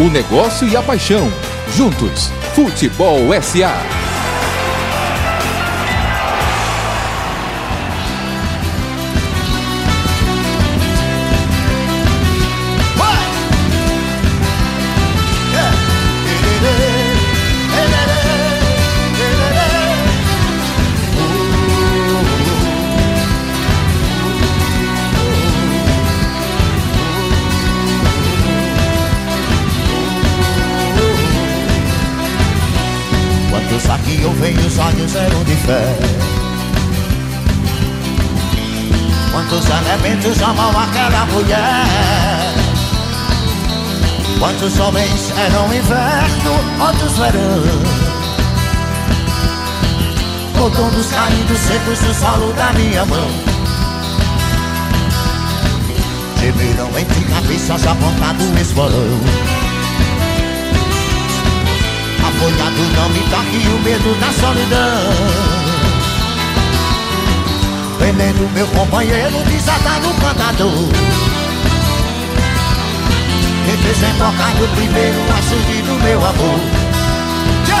O negócio e a paixão. Juntos, Futebol SA. Eu venho, os olhos eram de fé? Quantos elementos amam aquela mulher? Quantos homens eram inverno, outros verão? Outonos caindo secos no solo da minha mão. Gemeram entre cabeças apontado o esporão Apoiado não me toque o medo da solidão Veneno meu companheiro desatado no cantador Representado primeiro açude do meu amor Tchau!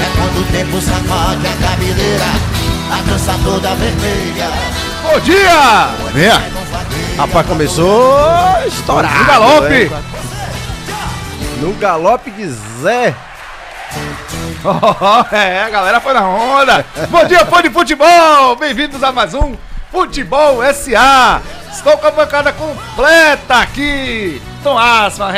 É quando o tempo sacode a cabeleira A dança toda vermelha Bom dia! Rapaz, começou estourado. No galope! No galope de Zé. Oh, é, a galera foi na onda. Bom dia, fã de futebol! Bem-vindos a mais um Futebol SA. Estou com a bancada completa aqui. Tom Asma,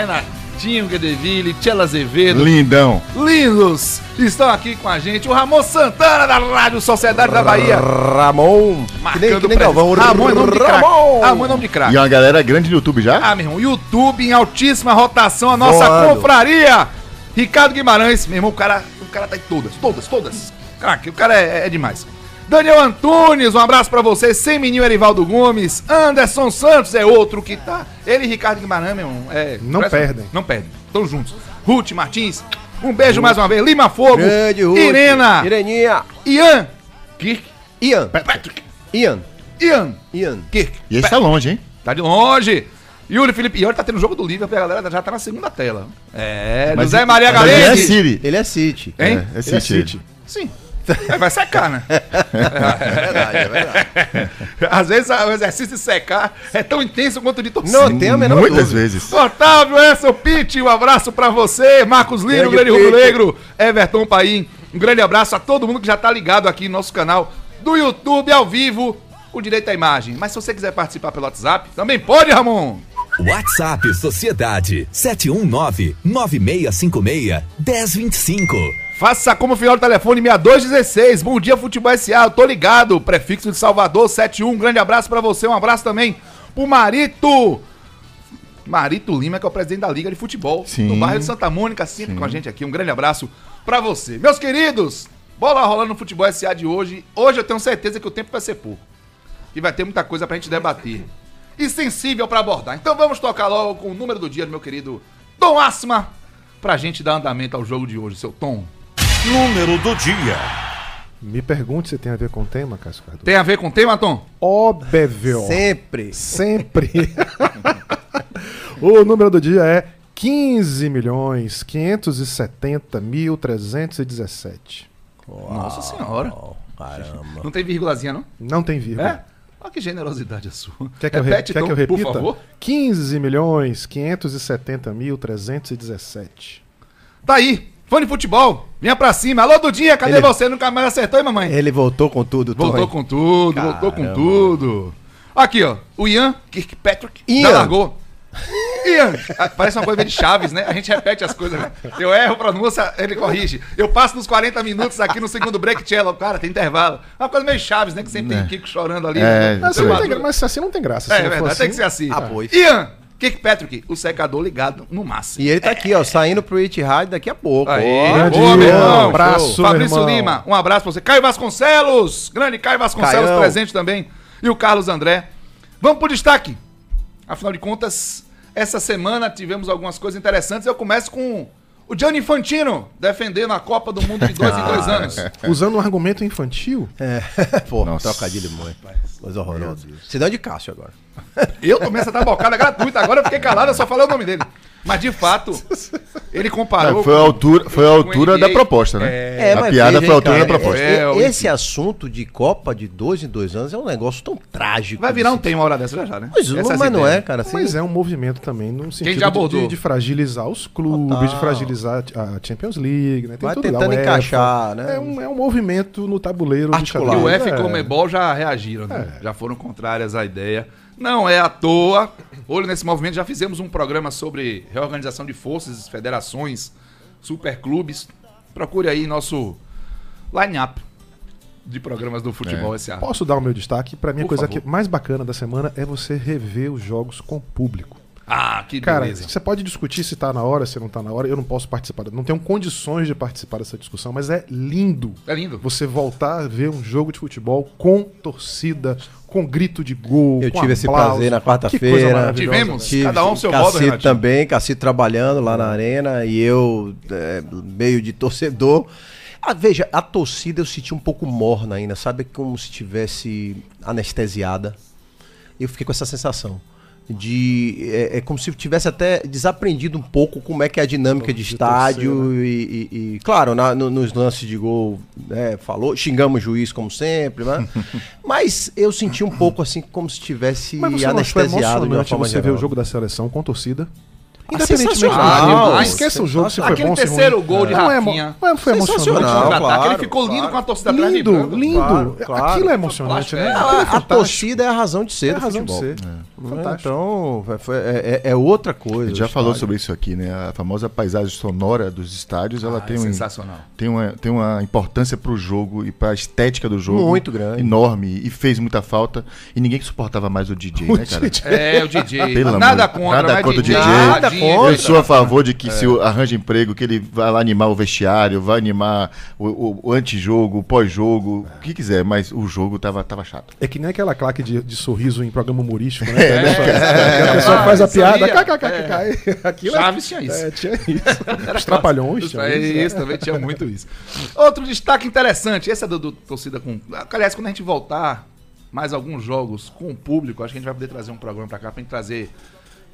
Renatinho Guedeville, Tchela Azevedo. Lindão. Lindos estão aqui com a gente. O Ramon Santana da Rádio Sociedade da Bahia. Ramon. Que nem, que nem. Galvão. Ramon é nome de craque. Ramon. Ramon é nome de craque. E uma galera grande no YouTube já? Ah, meu irmão, YouTube em altíssima rotação, a nossa Voando. confraria. Ricardo Guimarães, meu irmão, o cara, o cara tá em todas, todas, todas. Craque, o cara é, é demais. Daniel Antunes, um abraço pra você. Sem menino Erivaldo Gomes. Anderson Santos é outro que tá. Ele e Ricardo Guimarães, meu irmão, é. Não parece- perdem. Não perdem. Estão juntos. Ruth Martins, um beijo mais uma vez. Lima Fogo, Grande Ruth. Irena, Ireninha. Ian, Kirk, Ian. Patrick, Ian. Ian, Ian. Kirk. E esse tá longe, hein? Tá de longe. Yuri Felipe. E olha, tá tendo jogo do Liverpool, a galera já tá na segunda tela. É, Mas- José Maria mas ele é. Siri. Ele é City. Hein? É, é Ele é City. City. Sim. É, vai secar, né? É verdade, é verdade. Às vezes o exercício de secar é tão intenso quanto o de torcer. Não tem a menor Muitas Muitas vezes. Otávio, Edson Pitt, um abraço pra você. Marcos Lino, Grande Rubro. Negro, Everton Paim. Um grande abraço a todo mundo que já tá ligado aqui no nosso canal do YouTube ao vivo, o direito à imagem. Mas se você quiser participar pelo WhatsApp, também pode, Ramon. WhatsApp Sociedade 719-9656-1025. Faça como final do telefone 6216. Bom dia, Futebol SA. Eu tô ligado. Prefixo de Salvador 71. Um grande abraço pra você. Um abraço também pro Marito. Marito Lima, que é o presidente da Liga de Futebol Sim. do bairro de Santa Mônica, sempre com a gente aqui. Um grande abraço pra você. Meus queridos, bola rolando no Futebol SA de hoje. Hoje eu tenho certeza que o tempo vai ser pouco. E vai ter muita coisa pra gente debater. E sensível pra abordar. Então vamos tocar logo com o número do dia do meu querido Tom Asma. Pra gente dar andamento ao jogo de hoje, seu Tom. Número do dia Me pergunte se tem a ver com o tema, Cássio Cardoso. Tem a ver com o tema, Tom? Óbvio. Sempre. Sempre. o número do dia é 15 milhões 570 mil 317. Nossa senhora. Caramba. Não tem vírgulazinha, não? Não tem vírgula. É? Olha que generosidade a sua. Quer que, eu, re- Repete, quer Tom, que eu repita? por favor. 15 milhões 570 mil 317. Tá aí. Fã de futebol. Vinha pra cima. Alô, Dudinha, cadê Ele- você? Nunca mais acertou, hein, mamãe? Ele voltou com tudo, Voltou com tudo, voltou com Caramba. tudo. Aqui, ó. O Ian Kirkpatrick Ian. já largou. Ian. Parece uma coisa meio de Chaves, né? A gente repete as coisas, né? Eu erro a pronúncia, ele corrige. Eu passo nos 40 minutos aqui no segundo break, cello. Cara, tem intervalo. Uma coisa meio Chaves, né? Que sempre tem Kiko chorando ali. É, né? Mas, assim não é. tem gra- mas assim não tem graça. É for verdade, tem que assim. ser assim. Ah, pois. Ian Kirkpatrick, o secador ligado no máximo. E ele tá aqui, ó, saindo pro It Hard daqui a pouco. Aí, Ó, boa, meu irmão. um abraço, Fabrício irmão. Lima, um abraço pra você. Caio Vasconcelos, grande Caio Vasconcelos Caião. presente também. E o Carlos André. Vamos pro destaque. Afinal de contas, essa semana tivemos algumas coisas interessantes. Eu começo com o Gianni Infantino defendendo a Copa do Mundo de dois em dois anos. Usando um argumento infantil, É, pô, Nossa. trocadilho muito. Coisa horrorosa. Cidade de Cássio agora. Eu tomei essa tabocada gratuita, agora eu fiquei calado, eu só falei o nome dele. Mas de fato, ele comparou. É, foi a com- altura, foi a o altura da proposta, né? É, a mas piada veja, foi a hein, altura da cara, proposta. É, o- Esse assunto de Copa de dois em dois anos é um negócio tão trágico. Vai virar um tema uma hora dessa já já, né? Pois, mas não é, ideias. cara. Assim, Mas é um movimento também no sentido já de- de, fragilizar os clubes, Total. de fragilizar a Champions League, né? Tem Vai tudo lá, tentando UEFA. encaixar, né? É um, é um movimento no tabuleiro Articular. E o. F e É. Comebol já reagiram, né? É. Já foram contrárias à ideia. Não é à toa. Olho nesse movimento, já fizemos um programa sobre reorganização de forças, federações, superclubes. Procure aí nosso line-up de programas do futebol SA. Posso dar o meu destaque? Pra mim, a coisa mais bacana da semana é você rever os jogos com público. Ah, que Cara, beleza. você pode discutir se tá na hora, se não tá na hora. Eu não posso participar, não tenho condições de participar dessa discussão, mas é lindo É lindo. você voltar a ver um jogo de futebol com torcida, com grito de gol. Eu com tive esse prazer na quarta-feira. Tivemos. né? Tive Cada um seu modo, também, Cacito trabalhando lá na arena e eu é, meio de torcedor. Ah, veja, a torcida eu senti um pouco morna ainda, sabe? Como se tivesse anestesiada. Eu fiquei com essa sensação. De. É, é como se tivesse até desaprendido um pouco como é que é a dinâmica de De estádio. torcer, e, e- e, claro, na- no- nos lances de gol, né, falou, xingamos o juiz como sempre, né? Mas eu senti um pouco assim, como se tivesse Mas você não anestesiado de uma forma você geral. o jogo da seleção com torcida? Ah, Independentemente do sensacional. jogo. Ah, esqueça o jogo se foi Aquele bom, se terceiro ruim. gol de Não é Rafinha. não é- foi Sensacional, emocionante. Ah, claro, ele ficou lindo claro. com a torcida atrás Lindo, lindo. Claro, claro. Aquilo é emocionante, né? É, A, a torcida é a razão de ser É a do razão de futebol. ser. Né? Fantástico. Então, é- foi- é, é- é outra A coisa. gente já o falou sobre isso aqui, né? A famosa paisagem sonora dos estádios, ela Ah, tem, é um, sensacional. tem, uma, tem uma importância pro jogo e pra estética do jogo Muito grande. enorme e fez muita falta. E ninguém suportava mais o DJ, né, cara? É, o DJ. Pelo nada amor- contra, nada contra o DJ. DJ. Nada contra. Eu sou a favor de que se o arranja emprego, que ele vai lá animar o vestiário, vai animar o, o, o antijogo, o pós-jogo, o que quiser, mas o jogo tava, tava chato. É que nem aquela claque de, de sorriso em programa humorístico, né? É, né? A pessoa Ah, faz a piada, aí, é. kkkk. Aquilo é- Chaves tinha isso. É, tinha isso. Os trapalhões tinha É isso. isso, também tinha muito isso. Outro destaque interessante, esse é do, do torcida com. Aliás, quando a gente voltar mais alguns jogos com o público, acho que a gente vai poder trazer um programa pra cá pra gente trazer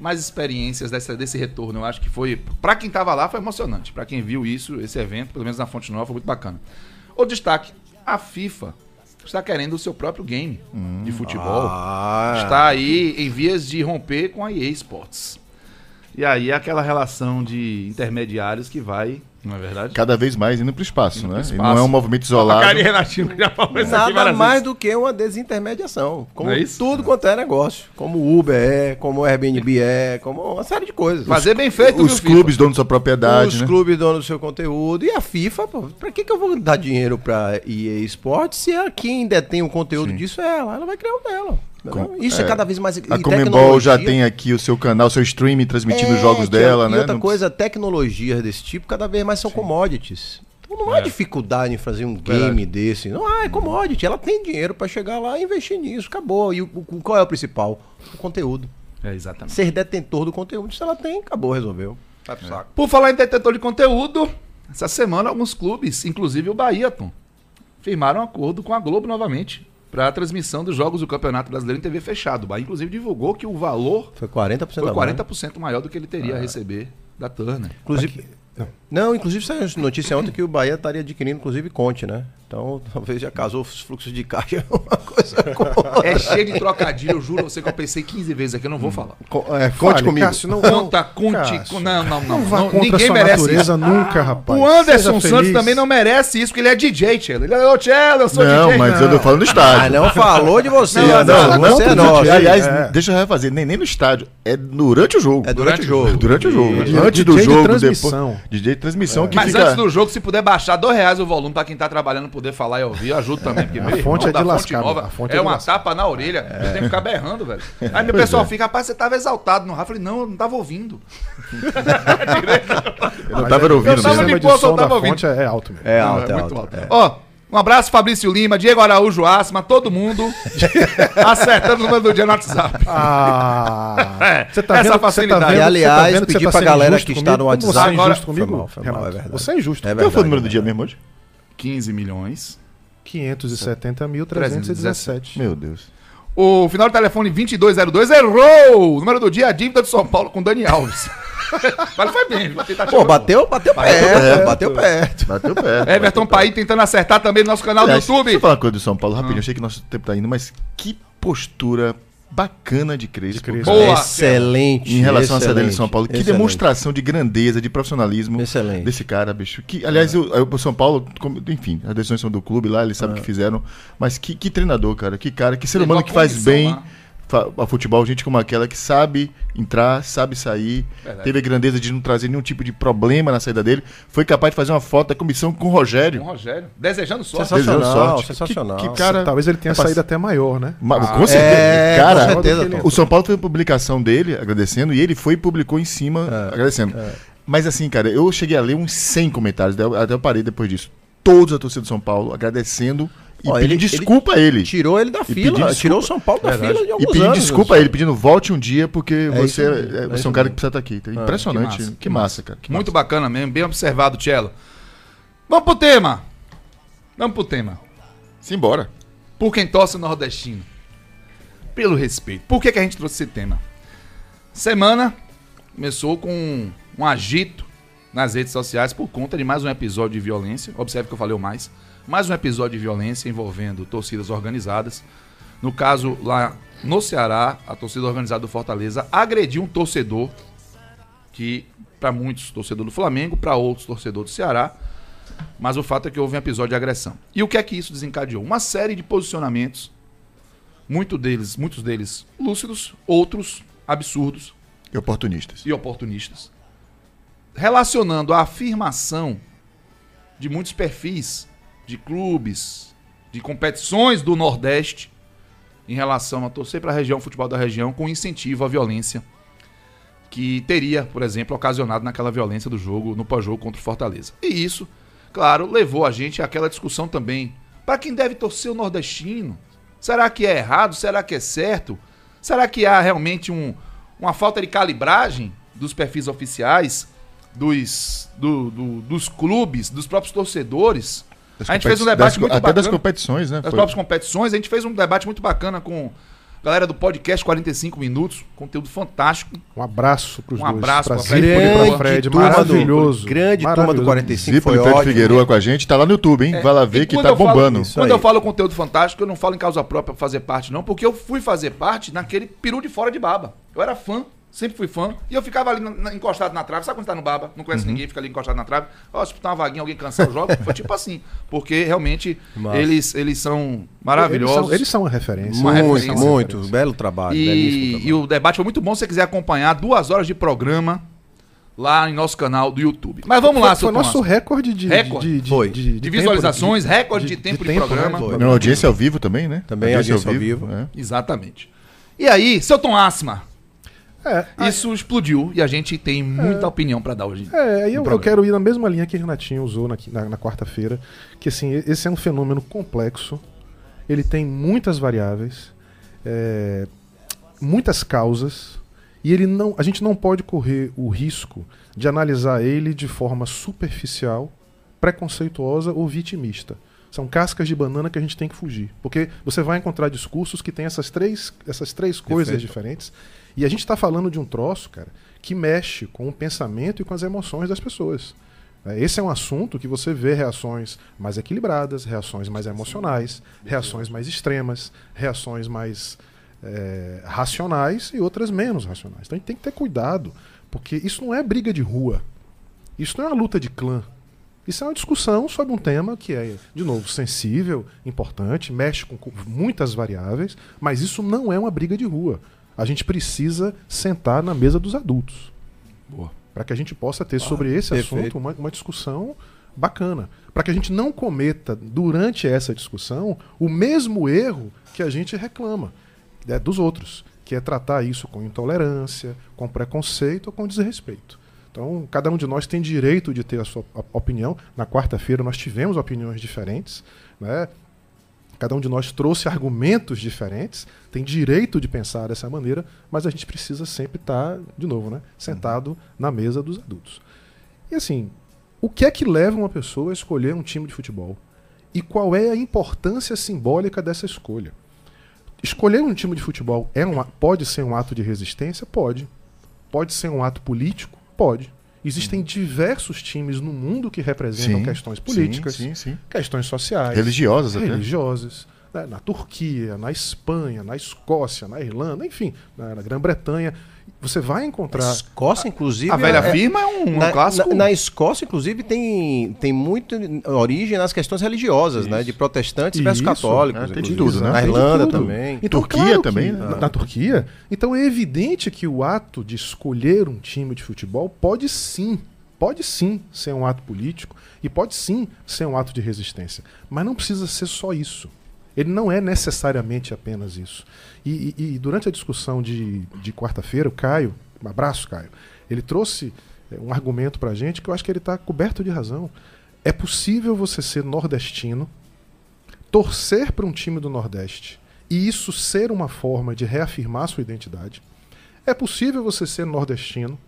mais experiências dessa, desse retorno. Eu acho que foi. Pra quem tava lá, foi emocionante. Pra quem viu isso, esse evento, pelo menos na Fonte Nova, foi muito bacana. Outro destaque: a FIFA está querendo o seu próprio game de futebol. Ah, Está aí em vias de romper com a EA Sports. E aí aquela relação de intermediários que vai, não é verdade? Cada vez mais indo pro espaço, Indo né? E espaço. não é um movimento A isolado. cara de Renatinho já falou isso aqui Nada várias mais vezes. do que uma desintermediação. Como é isso? tudo quanto é negócio. Como o Uber é, como o Airbnb é, como uma série de coisas. Fazer bem feito, Os viu, clubes donos da sua propriedade, Os né? clubes donos do seu conteúdo. E a FIFA, pô, pra que, que eu vou dar dinheiro pra EA Sports se a quem detém o conteúdo Sim. disso é ela? Ela vai criar o dela. Com- Isso é, é. cada vez mais. A Comembol já tem aqui o seu canal, seu streaming transmitindo É, os jogos é- dela, e né? outra Não- coisa, tecnologias desse tipo cada vez mais são commodities. Então não há dificuldade em fazer um game desse. Não há, é commodity. Ela tem dinheiro pra chegar lá e investir nisso. Acabou. E o, qual é o principal? O conteúdo. É, exatamente. Ser detentor do conteúdo. Se ela tem, acabou, resolveu. Vai pro saco. Por falar em detetor de conteúdo, essa semana alguns clubes, inclusive o Bahia, Tom, firmaram um acordo com a Globo novamente para a transmissão dos jogos do Campeonato Brasileiro em TV fechado. O Bahia, inclusive, divulgou que o valor Foi 40% foi da banda. 40% maior do que ele teria a receber da Turner. Inclusive, não, inclusive saiu notícia ontem que o Bahia estaria adquirindo, inclusive, Conte, né? Então, talvez já casou os fluxos de caixa, uma coisa com... É cheio de trocadilho, eu juro a você que eu pensei 15 vezes aqui, eu não vou falar. com- é, conte Fale, comigo. Cássio, não, Conta, conte, não, não, não, Não vá não, contra ninguém sua merece natureza isso. nunca, rapaz. O Anderson Seja Santos feliz. também não merece isso, porque ele é DJ, Tchelo. Ele é, ô Tchelo, eu sou Não, DJ. mas eu tô falando do Ah, estádio. não falou de você. Não, não, não, você é não, nosso. Aliás, É. deixa eu refazer, nem, nem no estádio, é durante o jogo. É durante o jogo. Durante o jogo. DJ Antes do de jogo, transmissão. depois. DJ de transmissão que Mas fica. antes do jogo, se puder baixar dois reais o volume pra quem tá trabalhando poder falar e ouvir, eu ajudo também. Porque, A meu fonte irmão, é lascar, Nova, a fonte é, é de uma lascar. tapa na orelha. Eu tenho que ficar berrando, velho. Aí meu pessoal fica, rapaz, você tava exaltado no rádio. Eu falei, não, eu não tava ouvindo. Eu não tava ouvindo eu tava de boa, só tava ouvindo. é, é alto mesmo. É alto, é muito alto. Ó, um abraço, Fabrício Lima, Diego Araújo Asma, todo mundo acertando o número do dia no WhatsApp. Ah, É, você tá essa vendo, você tá facilidade. vendo, E, aliás, tá vendo que pedir tá pra galera que está no WhatsApp- Você é injusto Agora- comigo, Foi mal, foi mal, é verdade. Você é injusto. É Qual foi o número do é dia mesmo hoje? 15 milhões. 570.317. Meu Deus. O final do telefone 2202 errou! O número do dia, a dívida de São Paulo com Dani Alves. Mas foi bem, Pô, chegar. bateu, bateu perto, bateu perto. Bateu perto. Everton Paim tentando acertar também no nosso canal do YouTube. Deixa eu falar uma coisa do São Paulo rapidinho. Eu sei que nosso tempo tá indo, mas que postura bacana de Crespo. Crespo. Boa. Excelente. Em relação a essa dele excelente, de São Paulo. Que excelente. demonstração de grandeza, de profissionalismo Excelente. desse cara, bicho. Que, aliás, o, o São Paulo, como- enfim, as decisões são do clube lá, eles É. sabem o que fizeram. Mas que, que treinador, cara. Que cara, que ser humano que faz bem lá. A futebol, gente como aquela que sabe entrar, sabe sair. Verdade. Teve a grandeza de não trazer nenhum tipo de problema na saída dele. Foi capaz de fazer uma foto da comissão com o Com Rogério. o Rogério. Desejando sorte. Sensacional, Desejando sorte. sensacional. Que, que cara. Talvez ele tenha é pass- saído até maior, né? Ma- Ah, com certeza. é, cara, com certeza, o São Paulo fez uma publicação dele agradecendo e ele foi e publicou em cima É, agradecendo. Mas assim, cara, eu cheguei a ler uns 100 comentários, até eu parei depois disso. Todos a torcida do São Paulo agradecendo e Ó, pedindo ele- desculpa a ele. Tirou ele da fila, desculpa. tirou o São Paulo da Verdade. fila de E alguns pedindo anos. desculpa a ele, pedindo volte um dia porque você, isso mesmo, é, é você é um cara que precisa estar aqui. Então, Impressionante. que Que massa, massa, cara. que Muito massa. bacana mesmo, bem observado, Cello. Vamos pro tema. Vamos pro tema. Simbora. Por quem torce o nordestino. Pelo respeito. Por que, que a gente trouxe esse tema? Semana começou com um agito nas redes sociais por conta de mais um episódio de violência. Observe que eu falei o mais. Mais um episódio de violência envolvendo torcidas organizadas. No caso, lá no Ceará, a torcida organizada do Fortaleza agrediu um torcedor que, para muitos, torcedor do Flamengo, para outros, torcedor do Ceará. Mas o fato é que houve um episódio de agressão. E o que é que isso desencadeou? Uma série de posicionamentos, muito deles, muitos deles lúcidos, outros absurdos E oportunistas. e oportunistas, relacionando a afirmação de muitos perfis de clubes, de competições do Nordeste em relação a torcer para a região, futebol da região, com incentivo à violência que teria, por exemplo, ocasionado naquela violência do jogo, no pós-jogo contra o Fortaleza. E isso, claro, levou a gente àquela discussão também. Para quem deve torcer o nordestino? Será que é errado? Será que é certo? Será que há realmente um, uma falta de calibragem dos perfis oficiais, dos, do- do- dos clubes, dos próprios torcedores? Das a gente fez um debate das- muito Até bacana das competições, né? das Foi- próprias competições. A gente fez um debate muito bacana com a galera do podcast 45 Minutos, conteúdo fantástico. Um abraço pros Um dois. abraço pra pra Zípoli Fred. pra Grande Fred. turma do- Maravilhoso. grande turma do Maravilhoso. 45 Zípoli foi Fred ótimo. Figueroa com a gente. Tá lá no YouTube, hein? Vai lá ver que quando tá eu falo- bombando. Isso Quando aí. eu falo conteúdo fantástico, eu não falo em causa própria pra fazer parte, não, porque eu fui fazer parte naquele peru de fora de baba. Eu era fã, sempre fui fã, e eu ficava ali na- na- encostado na trave. Sabe quando tá no baba? Não Uhum. conhece ninguém, fica ali encostado na trave. Ó, se botar uma vaguinha, alguém cansar o jogo. Foi tipo assim. Porque realmente eles, eles são Eles maravilhosos. são, eles são uma referência. Uma Muito, referência. muito. Belo trabalho. E, trabalho. e o debate foi muito bom. Se você quiser acompanhar, duas horas de programa lá em nosso canal do YouTube. Mas vamos lá, foi, seu foi nosso recorde de, Recorde. de, de, Foi. de, De visualizações, recorde de tempo de programa. Foi. Não, audiência ao vivo também, né? Também audiência ao vivo. é. Exatamente. E aí, seu Tom Asma, É, isso explodiu e a gente tem muita opinião pra dar hoje. É, aí eu, eu quero ir na mesma linha que o Renatinho usou na, na, na quarta-feira, que assim, esse é um fenômeno complexo, ele tem muitas variáveis, é, muitas causas, e ele não, a gente não pode correr o risco de analisar ele de forma superficial, preconceituosa ou vitimista. São cascas de banana que a gente tem que fugir. Porque você vai encontrar discursos que têm essas três, essas três coisas Perfeito. diferentes. E a gente está falando de um troço, cara, que mexe com o pensamento e com as emoções das pessoas. É, Esse é um assunto que você vê reações mais equilibradas, reações mais emocionais, reações mais extremas, reações mais é, racionais e outras menos racionais. Então a gente tem que ter cuidado, porque isso não é briga de rua. Isso não é uma luta de clã. Isso é uma discussão sobre um tema que é, de novo, sensível, importante, mexe com com muitas variáveis, mas isso não é uma briga de rua. A gente precisa sentar na mesa dos adultos. Para que a gente possa ter sobre esse perfeito. assunto uma, uma discussão bacana. Para que a gente não cometa, durante essa discussão, o mesmo erro que a gente reclama né, dos outros, que é tratar isso com intolerância, com preconceito ou com desrespeito. Então, cada um de nós tem direito de ter a sua op- opinião. Na quarta-feira nós tivemos opiniões diferentes, né? Cada um de nós trouxe argumentos diferentes, tem direito de pensar dessa maneira, mas a gente precisa sempre estar, de novo, né, sentado na mesa dos adultos. E assim, o que é que leva uma pessoa a escolher um time de futebol? E qual é a importância simbólica dessa escolha? Escolher um time de futebol é um, pode ser um ato de resistência? Pode. Pode ser um ato político? Pode. Existem diversos times no mundo que representam Sim, questões políticas, sim, sim, sim. questões sociais, Religiosas até. religiosas, né, na Turquia, na Espanha, na Escócia, na Irlanda, enfim, na, na Grã-Bretanha. Você vai encontrar. Escócia, inclusive. A velha é- firma é um, um na, clássico. na- na Escócia, inclusive, tem, tem muito origem nas questões religiosas, né? De protestantes versus Isso, católicos. é, tem de tudo, né? Na Irlanda tudo. também. Então, Turquia claro que- também, né? Na, na Turquia. Então é evidente que o ato de escolher um time de futebol pode sim, pode sim ser um ato político e pode sim ser um ato de resistência. Mas não precisa ser só isso. Ele não é necessariamente apenas isso. E, e- e durante a discussão de, de quarta-feira, o Caio, um abraço, Caio, ele trouxe eh, um argumento pra gente que eu acho que ele está coberto de razão. É possível você ser nordestino, torcer para um time do Nordeste e isso ser uma forma de reafirmar sua identidade. É possível você ser nordestino,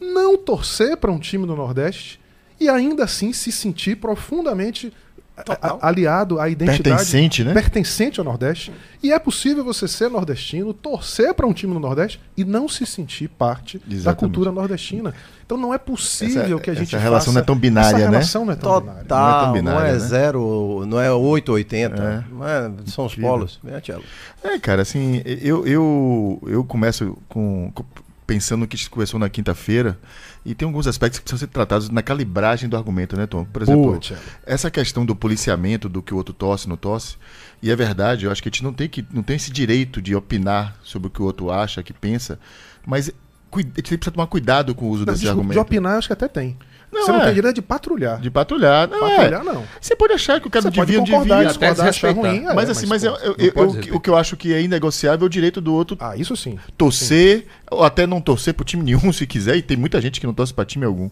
não torcer para um time do Nordeste e ainda assim se sentir profundamente a- aliado à identidade Pertencente, né? pertencente ao Nordeste. E é possível você ser nordestino, torcer para um time do Nordeste e não se sentir parte da Exatamente. cultura nordestina. Então não é possível Essa- que a gente essa relação não é tão binária, essa né? relação não é tão binária. Total, Não é não tão é, binária, né? zero, não é 8 ou 80. É. Não é- são os polos. É, Tchelo. É, cara, assim, eu, eu, eu começo com, com- pensando no que a gente conversou na quinta-feira, e tem alguns aspectos que precisam ser tratados na calibragem do argumento, né, Tom? Por exemplo, Thiago. essa questão do policiamento, do que o outro tosse, não tosse, e é verdade, eu acho que a gente não tem, que, não tem esse direito de opinar sobre o que o outro acha, que pensa, mas a gente precisa tomar cuidado com o uso Não, desse desculpa, argumento. de opinar, eu acho que até tem. Não, você não é. tem direito de patrulhar. De patrulhar. Não, Patrulhar, é. não. Você pode achar que o cara Você não devia, não devia. até discordar, achar ruim. é, mas assim, mas eu, pô, eu- não eu- pode o que- eu acho que é inegociável é o direito do outro Ah, isso sim. torcer, ou até não torcer pro time nenhum se quiser, e tem muita gente que não torce pra time algum.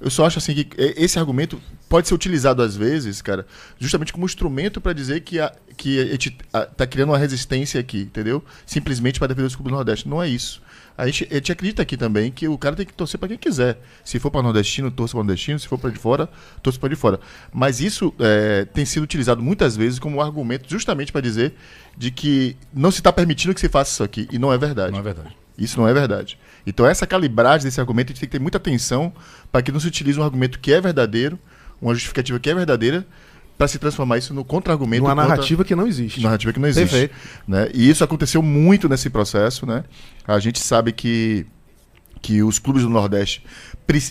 Eu só acho assim que eh, esse argumento pode ser utilizado às vezes, cara, justamente como instrumento pra dizer que, a, que a gente tá criando uma resistência aqui, entendeu? Simplesmente pra defender os clubes do Nordeste. Não é isso. A gente, a gente acredita aqui também que o cara tem que torcer pra quem quiser. Se for pra nordestino, torça pra nordestino. Se for pra de fora, torça pra de fora. Mas isso eh, tem sido utilizado muitas vezes como argumento justamente pra dizer de que não se está permitindo que se faça isso aqui. E não é verdade. Não é verdade. Isso não é verdade. Então, essa calibragem desse argumento, a gente tem que ter muita atenção para que não se utilize um argumento que é verdadeiro, uma justificativa que é verdadeira, para se transformar isso no contra-argumento. Contra- narrativa que não existe. narrativa que não existe. Perfeito. Né? E isso aconteceu muito nesse processo. Né? A gente sabe que, que os clubes do Nordeste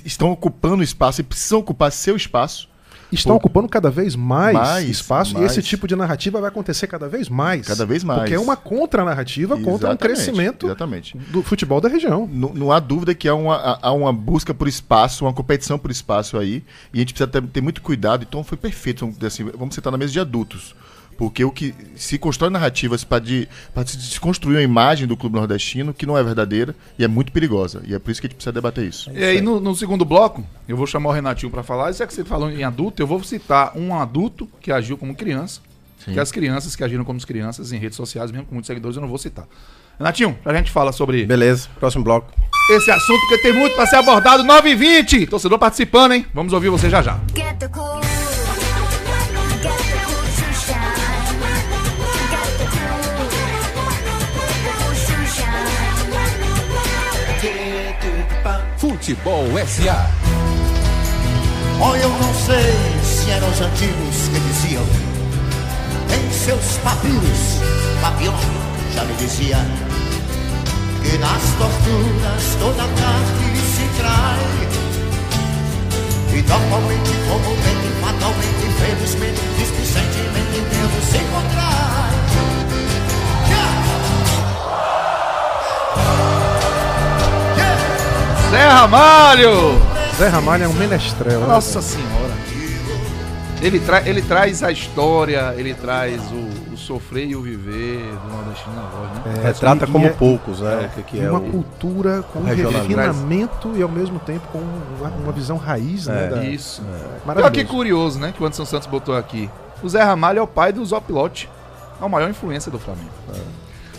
estão ocupando espaço e precisam ocupar seu espaço. Estão ocupando cada vez mais, mais, espaço mais. e esse tipo de narrativa vai acontecer cada vez mais. Cada vez mais. Porque é uma contra-narrativa contra um crescimento Exatamente. do futebol da região. Não, não há dúvida que há uma, há- uma busca por espaço, uma competição por espaço aí, e a gente precisa ter, ter muito cuidado. Então foi perfeito, assim, vamos sentar na mesa de adultos. Porque o que se constrói narrativas para de, pra se desconstruir uma imagem do clube nordestino que não é verdadeira e é muito perigosa. E é por isso que a gente precisa debater isso. E aí, no, no segundo bloco, eu vou chamar o Renatinho pra falar. E já que você falou em adulto, eu vou citar um adulto que agiu como criança. Sim. Que as crianças que agiram como crianças em redes sociais, mesmo com muitos seguidores, eu não vou citar. Renatinho, a gente fala sobre Beleza, próximo bloco. esse assunto, porque tem muito pra ser abordado. 9 h 20 Torcedor participando, hein? Vamos ouvir você já já. Get the cool. Futebol SA. Olha, eu não sei se eram os antigos que diziam em seus papiros, Papillon já me dizia que nas torturas toda carne se trai. E normalmente, comumente, fatalmente, infelizmente, displicentemente, Deus se contrai. Zé Ramalho! Zé Ramalho é um menestrel. né? Nossa senhora. Ele, tra ele traz a história, ele traz o, o sofrer e o viver do nordestino na voz, né? É, Retrata e- como e é- poucos, né? O que, que é uma o... cultura com um refinamento e ao mesmo tempo com uma, uma visão raiz, né? É, da- Isso. Olha Maravilhoso. que curioso, né? Que o Anderson Santos botou aqui. O Zé Ramalho é o pai do Zopilote. É a maior influência do Flamengo.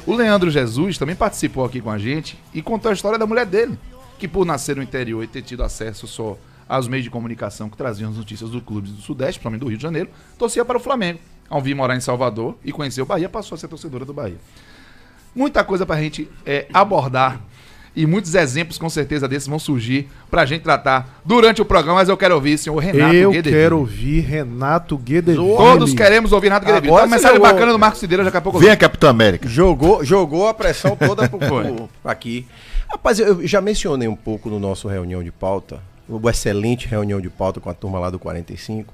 O Leandro Jesus também participou aqui com a gente e contou a história da mulher dele. Que por nascer no interior e ter tido acesso só aos meios de comunicação que traziam as notícias do clube do Sudeste, principalmente do Rio de Janeiro, torcia para o Flamengo. Ao vir morar em Salvador e conhecer o Bahia, passou a ser torcedora do Bahia. Muita coisa pra gente é, abordar. E muitos exemplos, com certeza, desses vão surgir pra gente tratar durante o programa. Mas eu quero ouvir, senhor Renato Eu Guedeville. quero ouvir Renato Guedeville. Todos queremos ouvir Renato Guedeville. Agora Então, uma mensagem jogou- bacana do Marcos Cideira, daqui a pouco eu Venha, Capitão América. Jogou, jogou a pressão toda pro, pro- aqui. Rapaz, eu já mencionei um pouco no nosso reunião de pauta, o excelente reunião de pauta com a turma lá do 45,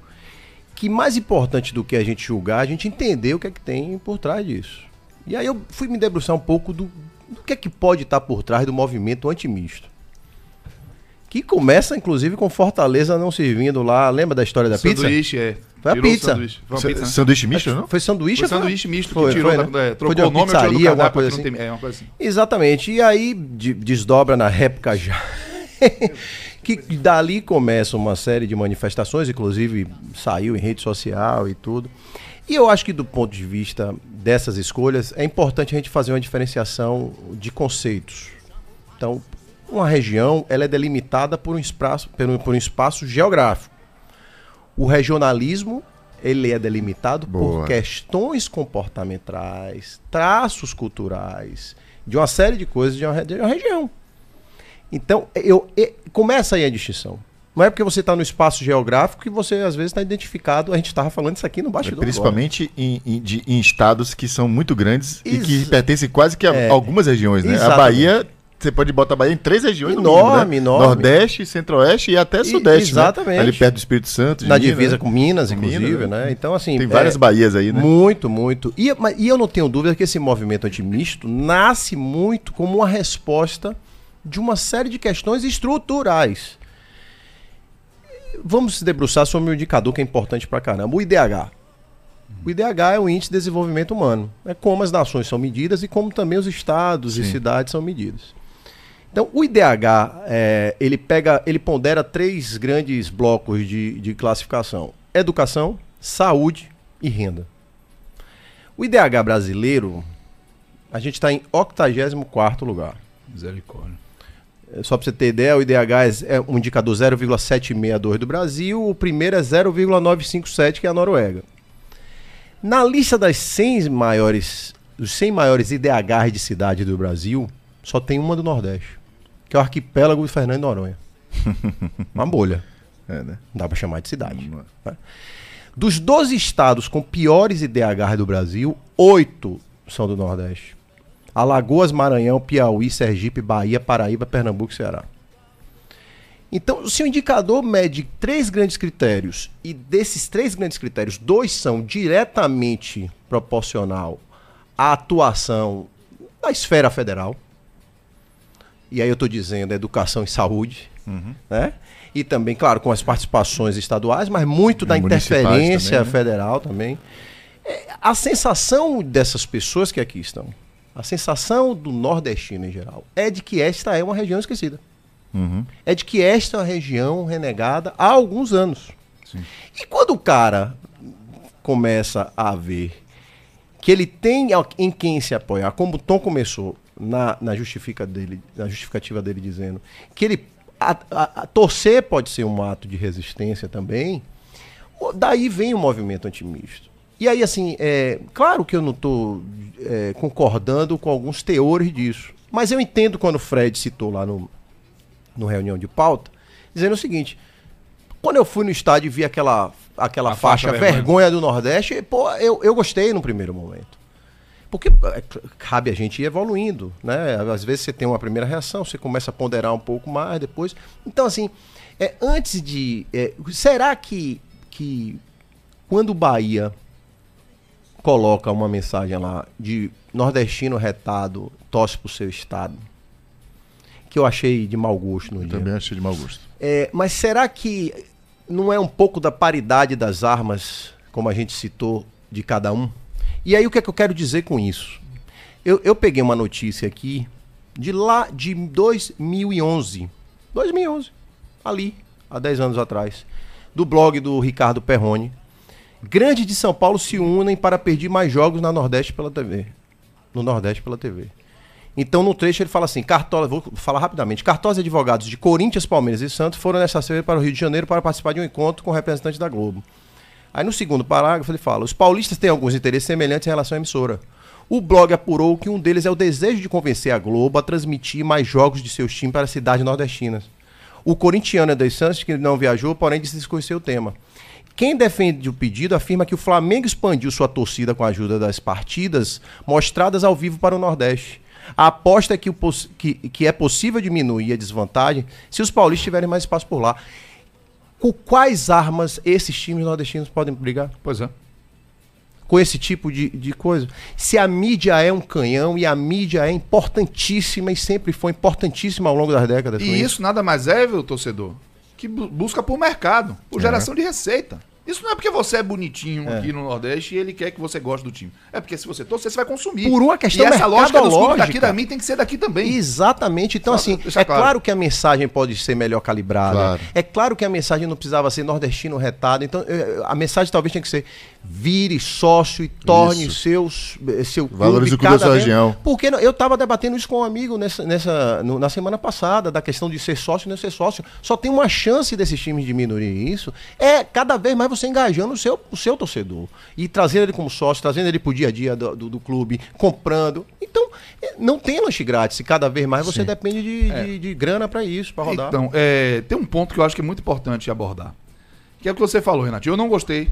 que mais importante do que a gente julgar, a gente entender o que é que tem por trás disso. E aí eu fui me debruçar um pouco do, do que é que pode estar por trás do movimento antimisto. Que começa, inclusive, com Fortaleza não servindo lá. Lembra da história da pizza? Sanduíche, é. Foi a Tirou o pizza. sanduíche. Foi pizza, né? Sanduíche misto, não? Foi sanduíche? Foi sanduíche misto Foi, que tirou, foi, né? da- Foi trocou de o uma nome, tirou do pizzaria, alguma coisa assim. tem- É uma coisa assim. Exatamente. E aí de- desdobra na réplica já. que dali começa uma série de manifestações, inclusive saiu em rede social e tudo. E eu acho que do ponto de vista dessas escolhas, é importante a gente fazer uma diferenciação de conceitos. Então, uma região ela é delimitada por um espaço, por um, por um espaço geográfico. O regionalismo ele é delimitado Boa. por questões comportamentais, traços culturais, de uma série de coisas de uma, de uma região. Então, eu, e- começa aí a distinção. Não é porque você está no espaço geográfico que você às vezes está identificado. A gente estava falando isso aqui no bastidor. agora. Principalmente em, em- de- em estados que são muito grandes e que Ex- pertencem quase que a É. algumas regiões, né? A. Bahia, você pode botar a Bahia em três regiões no Enorme, mínimo, né? enorme. Nordeste, Centro-Oeste e até E- Sudeste, né? exatamente. Ali perto do Espírito Santo. Na Minas, divisa né? com Minas, inclusive, Minas, né? Então, assim. Tem várias é, Bahias aí, né? Muito, muito. E, mas- e eu não tenho dúvida que esse movimento antimisto nasce muito como uma resposta de uma série de questões estruturais. Vamos se debruçar sobre um indicador que é importante pra caramba, o IDH. O IDH é o Índice de Desenvolvimento Humano. É como as nações são medidas e como também os estados e cidades são medidas. Então, o IDH, é, ele pega, ele pondera três grandes blocos de, de classificação: educação, saúde e renda. O IDH brasileiro, a gente está em 84 lugar. Misericórdia. É, Só para você ter ideia, o IDH é é um indicador 0,762 do Brasil, o primeiro é 0,957, que é a Noruega. Na lista das 100 maiores, dos 100 maiores IDHs de cidade do Brasil, só tem uma do Nordeste, que é o arquipélago de Fernando de Noronha. Uma bolha. É, né? Não dá para chamar de cidade. né? Dos 12 estados com piores IDHs do Brasil, oito são do Nordeste. Alagoas, Maranhão, Piauí, Sergipe, Bahia, Paraíba, Pernambuco e Ceará. Então, se o indicador mede três grandes critérios, e desses três grandes critérios, dois são diretamente proporcional à atuação da esfera federal, e aí eu estou dizendo educação e saúde, né? E também, claro, com as participações estaduais, mas muito da Municipais interferência também, né? federal também. É, a sensação dessas pessoas que aqui estão, a sensação do nordestino em geral, é de que esta é uma região esquecida. Uhum. É de que esta é uma região renegada há alguns anos. E quando o cara começa a ver que ele tem em quem se apoiar, como o Tom começou na, na, justifica dele, na justificativa dele dizendo que ele a, a- a- torcer pode ser um ato de resistência também, daí vem o movimento antimisto. E aí, assim, é, claro que eu não estou concordando com alguns teores disso, mas eu entendo quando o Fred citou lá no, no reunião de pauta, dizendo o seguinte: quando eu fui no estádio e vi aquela, aquela A faixa, faixa vergonha. vergonha. do Nordeste, pô, eu, eu gostei no primeiro momento. Porque é, cabe a gente ir evoluindo, né? Às vezes você tem uma primeira reação, você começa a ponderar um pouco mais depois. Então, assim, é, antes de. é, será que, que quando o Bahia coloca uma mensagem lá de nordestino retado, tosse pro seu estado, que eu achei de mau gosto no Eu dia. também achei de mau gosto. É, mas será que não é um pouco da paridade das armas, como a gente citou, de cada um? E aí o que é que eu quero dizer com isso? Eu, eu peguei uma notícia aqui de lá de 2011. 2011. Ali, há 10 anos atrás. Do blog do Ricardo Perrone. Grandes de São Paulo se unem para pedir mais jogos na Nordeste pela TV. No Nordeste pela TV. Então, no trecho, ele fala assim: Cartola, vou falar rapidamente. Cartola e advogados de Corinthians, Palmeiras e Santos foram nesta feira para o Rio de Janeiro para participar de um encontro com representantes da Globo. Aí, no segundo parágrafo, ele fala: os paulistas têm alguns interesses semelhantes em relação à emissora. O blog apurou que um deles é o desejo de convencer a Globo a transmitir mais jogos de seus times para as cidades nordestinas. O corintiano Eder Santos, que não viajou, porém disse desconhecer o tema. Quem defende o pedido afirma que o Flamengo expandiu sua torcida com a ajuda das partidas mostradas ao vivo para o Nordeste. A aposta é que, que- que é possível diminuir a desvantagem se os paulistas tiverem mais espaço por lá. Com quais armas esses times nordestinos podem brigar? Pois é. com esse tipo de, de coisa. Se a mídia é um canhão e a mídia é importantíssima e sempre foi importantíssima ao longo das décadas. E é isso nada mais é, viu, torcedor, que bu- busca por mercado, por geração de receita. Isso não é porque você é bonitinho aqui no Nordeste e ele quer que você goste do time. É porque se você torcer, você vai consumir. Por uma questão e essa lógica dos clubes daqui mercadológica. também tem que ser daqui também. Exatamente. Então, Só assim, é claro. claro. que a mensagem pode ser melhor calibrada. Claro. É claro que a mensagem não precisava ser nordestino retado. Então, a mensagem talvez tinha que ser vire sócio e torne Isso. seus, seu Valorize o clube da sua região. Porque eu estava debatendo isso com um amigo nessa, nessa, no- na semana passada, da questão de ser sócio e não ser sócio. Só tem uma chance desses times diminuírem isso. É cada vez mais você engajando o seu, o seu torcedor. E trazendo ele como sócio, trazendo ele pro dia a dia do, do, do clube, comprando. Então, eh, não tem lanche grátis. E cada vez mais você depende de, de, de grana para isso, para rodar. Então, é, tem um ponto que eu acho que é muito importante abordar. Que é o que você falou, Renato. Eu não gostei,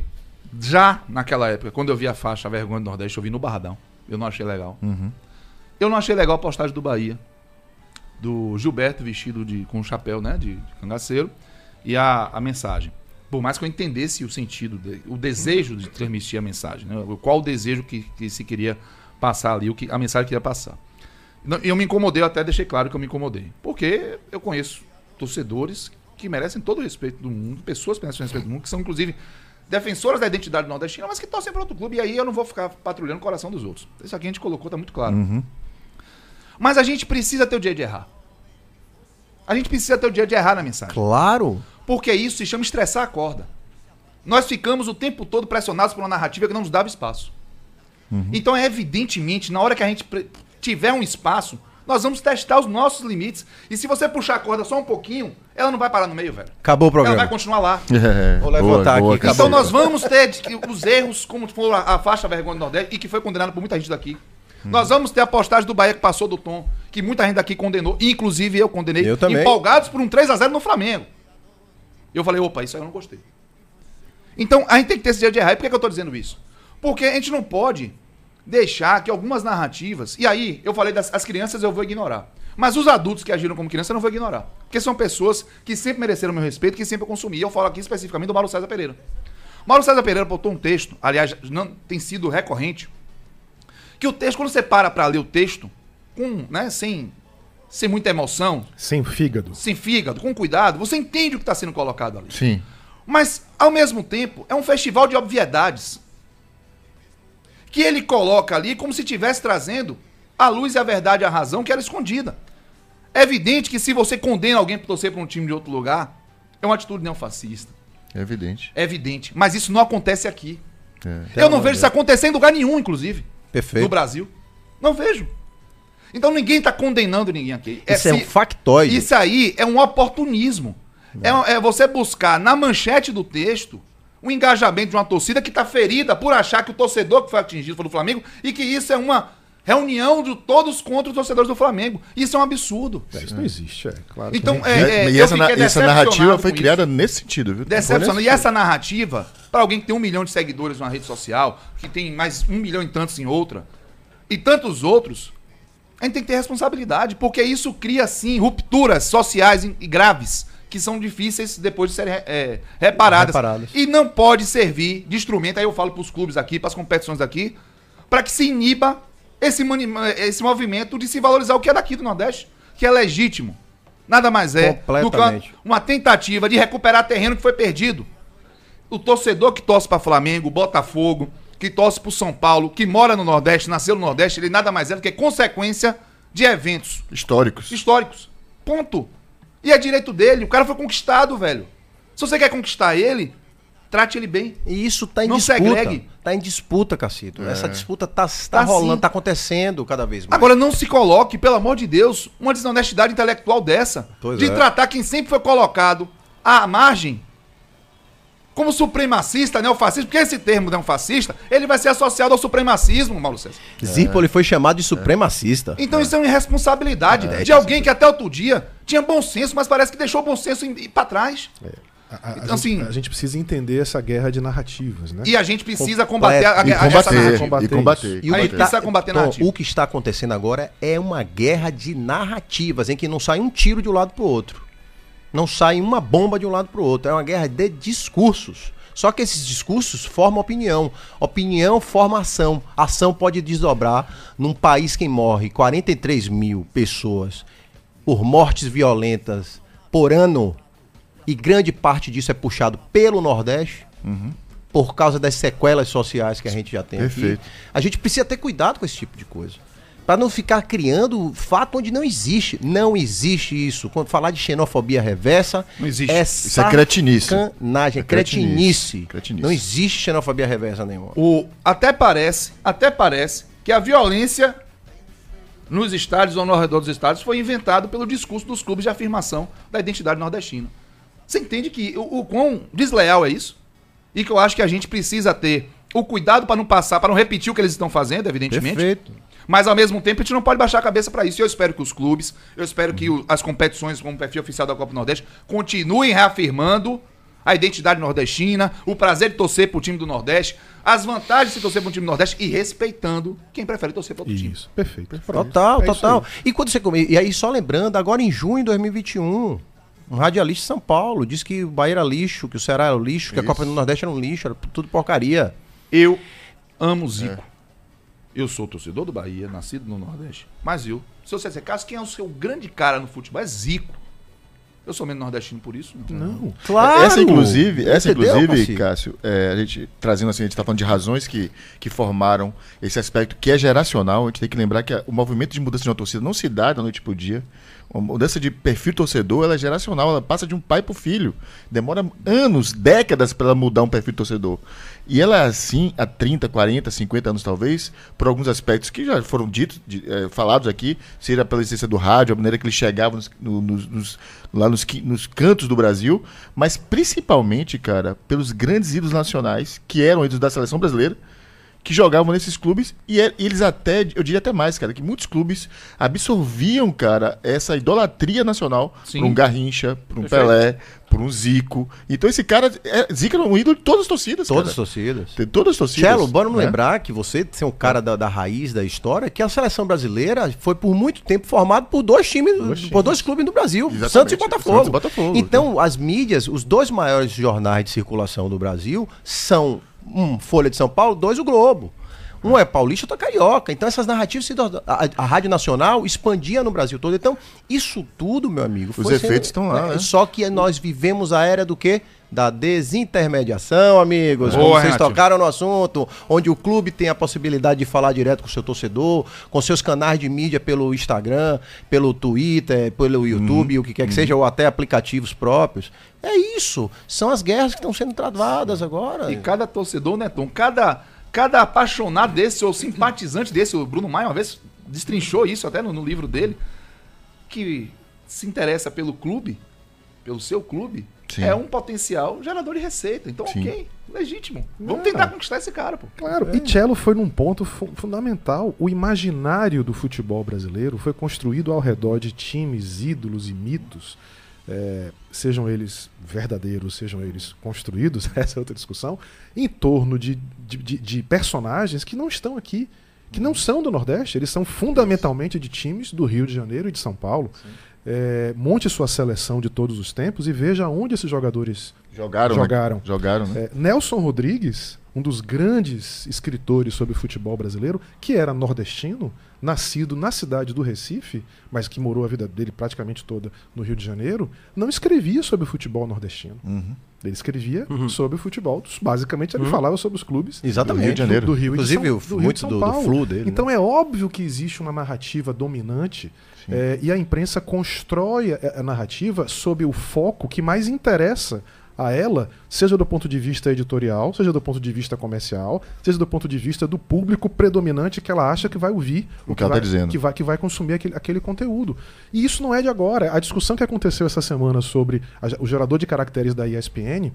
já naquela época, quando eu vi a faixa Vergonha do Nordeste, eu vi no Barradão. Eu não achei legal. Eu não achei legal a postagem do Bahia. Do Gilberto vestido de, com um chapéu, né? De, de cangaceiro. E a, a mensagem. Por mais que eu entendesse o sentido, de- o desejo de transmitir a mensagem, né? Qual o desejo que, que se queria passar ali, o que a mensagem que queria passar. Não, Eu me incomodei, eu até deixei claro que eu me incomodei. Porque eu conheço torcedores que merecem todo o respeito do mundo, pessoas que merecem o respeito do mundo, que são inclusive defensoras da identidade nordestina, mas que torcem para outro clube. E aí eu não vou ficar patrulhando o coração dos outros. Isso aqui a gente colocou, tá muito claro. Mas a gente precisa ter o dia de errar. A gente precisa ter o dia de errar na mensagem. Claro. Porque isso se chama estressar a corda. Nós ficamos o tempo todo pressionados por uma narrativa que não nos dava espaço. Então é evidentemente, na hora que a gente tiver um espaço, nós vamos testar os nossos limites. E se você puxar a corda só um pouquinho, ela não vai parar no meio, velho. Acabou o Ela vai programa. continuar lá. É, Vou levantar aqui, acabou. Então nós vamos ter de- os erros, como for a, a faixa vergonha do Nordeste, e que foi condenada por muita gente daqui. Nós vamos ter a postagem do Bahia que passou do tom, que muita gente aqui condenou, inclusive eu condenei, Eu também. empolgados por um 3x0 no Flamengo. Eu falei, opa, isso aí eu não gostei. Então a gente tem que ter esse dia de errar. E por que, que eu tô dizendo isso? Porque a gente não pode deixar que algumas narrativas. E aí, eu falei das as crianças, eu vou ignorar. Mas os adultos que agiram como criança, eu não vou ignorar. Porque são pessoas que sempre mereceram meu respeito, que sempre eu consumi. E eu falo aqui especificamente do Mauro César Pereira. Mauro César Pereira botou um texto, aliás, não tem sido recorrente, que o texto, quando você para pra ler o texto, com, né, sem, sem muita emoção, Sem fígado. sem fígado, com cuidado, você entende o que está sendo colocado ali. Sim. Mas, ao mesmo tempo, é um festival de obviedades. Que ele coloca ali como se estivesse trazendo a luz e a verdade e a razão que era escondida. É evidente que se você condena alguém por torcer para um time de outro lugar, é uma atitude neofascista. É evidente. É evidente. Mas isso não acontece aqui. É. Eu não vejo isso acontecer em lugar nenhum, inclusive. Perfeito. No Brasil. Não vejo. Então ninguém está condenando ninguém aqui. Isso é um se- factoide. Isso aí é um oportunismo. É, é você buscar na manchete do texto o engajamento de uma torcida que está ferida por achar que o torcedor que foi atingido foi do Flamengo e que isso é uma reunião de todos contra os torcedores do Flamengo. Isso é um absurdo. É, Isso não existe, é claro. Então, que é, é, e essa, essa narrativa foi criada nesse sentido, viu? Decepcionante. E essa narrativa, para alguém que tem um milhão de seguidores numa rede social, que tem mais um milhão e tantos em outra, e tantos outros, a gente tem que ter responsabilidade, porque isso cria, sim, rupturas sociais e graves, que são difíceis depois de serem é, reparadas. Reparadas. E não pode servir de instrumento, aí eu falo para os clubes aqui, para as competições aqui, para que se iniba esse, esse movimento de se valorizar o que é daqui do Nordeste, que é legítimo. Nada mais é do que uma tentativa de recuperar terreno que foi perdido. O torcedor que torce para Flamengo, Botafogo, que torce para São Paulo, que mora no Nordeste, nasceu no Nordeste, ele nada mais é do que consequência de eventos Históricos. históricos. Ponto. E é direito dele. O cara foi conquistado, velho. Se você quer conquistar ele, trate ele bem. E isso tá em Não disputa. segregue. Tá em disputa, Cacito. É. Essa disputa tá, tá, Tá rolando, sim. tá acontecendo cada vez mais. Agora, não se coloque, pelo amor de Deus, uma desonestidade intelectual dessa. Pois de é. tratar quem sempre foi colocado à margem como supremacista, neofascista, porque esse termo neofascista, ele vai ser associado ao supremacismo, Mauro César. Zirpoli foi chamado de supremacista. Então isso é uma irresponsabilidade de alguém que até outro dia tinha bom senso, mas parece que deixou o bom senso ir pra trás. A, a- a Então, assim- gente, a gente precisa entender essa guerra de narrativas, né? E a gente precisa combater a, a, E a, essa combater, e combater. E o Aí que, precisa combater Tom, narrativa. o que está acontecendo agora é uma guerra de narrativas, em que não sai um tiro de um lado para o outro. Não sai uma bomba de um lado para o outro. É uma guerra de discursos. Só que esses discursos formam opinião. Opinião forma ação. Ação pode desdobrar num país que morre 43 mil pessoas por mortes violentas por ano. E grande parte disso é puxado pelo Nordeste por causa das sequelas sociais que a gente já tem Perfeito. aqui. A gente precisa ter cuidado com esse tipo de coisa. Para não ficar criando fato onde não existe. Não existe isso. Quando falar de xenofobia reversa, Não existe. é Isso é cretinice. sacanagem, É cretinice. cretinice. Não existe xenofobia reversa nenhuma. O, até parece, até parece que a violência nos estádios ou ao redor dos estádios foi inventado pelo discurso dos clubes de afirmação da identidade nordestina. Você entende que o, o quão desleal é isso? E que eu acho que a gente precisa ter o cuidado para não passar, para não repetir o que eles estão fazendo, evidentemente. Perfeito. Mas ao mesmo tempo a gente não pode baixar a cabeça para isso. E eu espero que os clubes, eu espero que o- as competições como perfil oficial da Copa do Nordeste continuem reafirmando a identidade nordestina, o prazer de torcer pro time do Nordeste, as vantagens de se torcer pro time do Nordeste e respeitando quem prefere torcer pro outro time. Isso, perfeito. Total, É isso total. E quando você come... E aí, só lembrando, agora em junho de 2021, um radialista de São Paulo disse que o Bahia era lixo, que o Ceará era lixo, que a Isso. Copa do Nordeste era um lixo, era tudo porcaria. Eu amo o Zico. Eu sou torcedor do Bahia, nascido no Nordeste. Mas eu, se você Cássio, quem é o seu grande cara no futebol? É Zico. Eu sou menos nordestino por isso? Não. Claro! Essa, inclusive, essa, Entendeu, inclusive? Cássio, é, a gente trazendo assim, a gente tá falando de razões que, que formaram esse aspecto que é geracional. A gente tem que lembrar que a- o movimento de mudança de uma torcida não se dá da noite pro dia. A mudança de perfil torcedor ela é geracional, ela passa de um pai pro filho. Demora anos, décadas para ela mudar um perfil torcedor. E ela é assim há 30, 40, 50 anos talvez, por alguns aspectos que já foram ditos, de- eh, falados aqui, seja pela existência do rádio, a maneira que eles chegavam nos- no- nos- lá nos, nos cantos do Brasil, mas principalmente, cara, pelos grandes ídolos nacionais, que eram ídolos da seleção brasileira, que jogavam nesses clubes e é- eles até, eu diria até mais, cara, que muitos clubes absorviam, cara, essa idolatria nacional Sim. por um Garrincha, por um Perfeito. Pelé, por um Zico. Então esse cara, é, Zico era um ídolo de todas as torcidas, Todas as cara. torcidas. De todas as torcidas. Chelo, bora me né? lembrar que você ser um cara da, da raiz da história, que a seleção brasileira foi por muito tempo formada por dois times, Dois por dois clubes do Brasil, Exatamente. Santos e Botafogo. Santos e Botafogo, Então, as mídias, os dois maiores jornais de circulação do Brasil são um Folha de São Paulo, dois o Globo. Um é paulista, outro é carioca. Então, essas narrativas, a, a Rádio Nacional expandia no Brasil todo. Então, isso tudo, meu amigo, Os efeitos estão lá, né? Só que nós vivemos a era do quê? Da desintermediação, amigos. Boa, Como vocês Renatinho. tocaram no assunto, onde o clube tem a possibilidade de falar direto com o seu torcedor, com seus canais de mídia pelo Instagram, pelo Twitter, pelo YouTube, o que quer que seja, ou até aplicativos próprios. É isso. São as guerras que estão sendo travadas agora. E cada torcedor, né, Tom? Cada, cada apaixonado desse ou simpatizante desse, o Bruno Maia uma vez destrinchou isso até no, no livro dele, que se interessa pelo clube, pelo seu clube, Sim. é um potencial gerador de receita. Então, Sim. ok, legítimo. Vamos É. tentar conquistar esse cara, pô. Claro, e Cello foi num ponto fu- fundamental. O imaginário do futebol brasileiro foi construído ao redor de times, ídolos e mitos, é, sejam eles verdadeiros, sejam eles construídos, essa é outra discussão, em torno de, de, de- de personagens que não estão aqui, que não são do Nordeste, eles são fundamentalmente de times do Rio de Janeiro e de São Paulo. É, monte sua seleção de todos os tempos e veja onde esses jogadores Jogaram, né? Jogaram. Jogaram, né? é, Nelson Rodrigues, um dos grandes escritores sobre futebol brasileiro, que era nordestino, nascido na cidade do Recife, mas que morou a vida dele praticamente toda no Rio de Janeiro, não escrevia sobre o futebol nordestino. Uhum. Ele escrevia sobre o futebol. Basicamente, ele falava sobre os clubes Exatamente. Do Rio de Janeiro. do Rio e de Inclusive, São- o- do Rio muito do- do Paulo. flu dele, Então né? é óbvio que existe uma narrativa dominante é, e a imprensa constrói a, a narrativa sob o foco que mais interessa a ela, seja do ponto de vista editorial, seja do ponto de vista comercial, seja do ponto de vista do público predominante que ela acha que vai ouvir O que ela vai, tá dizendo. que vai, que vai consumir aquele, aquele conteúdo. E isso não é de agora. A discussão que aconteceu essa semana sobre a- o gerador de caracteres da ESPN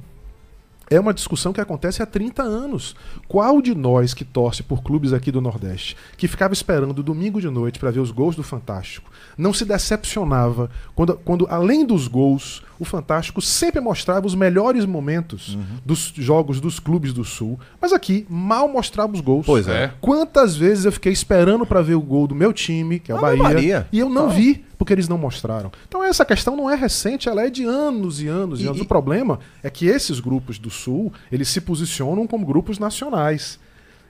É uma discussão que acontece há 30 anos. Qual de nós que torce por clubes aqui do Nordeste, que ficava esperando domingo de noite para ver os gols do Fantástico, não se decepcionava quando, quando, além dos gols, o Fantástico sempre mostrava os melhores momentos Uhum. dos jogos dos clubes do Sul, mas aqui mal mostrava os gols. Pois é. Quantas vezes eu fiquei esperando para ver o gol do meu time, que é o Ah, Bahia, Maria. e eu não vi, porque eles não mostraram. Então essa questão não é recente, ela é de anos e anos e, E- anos. O problema é que esses grupos do Sul, eles se posicionam como grupos nacionais.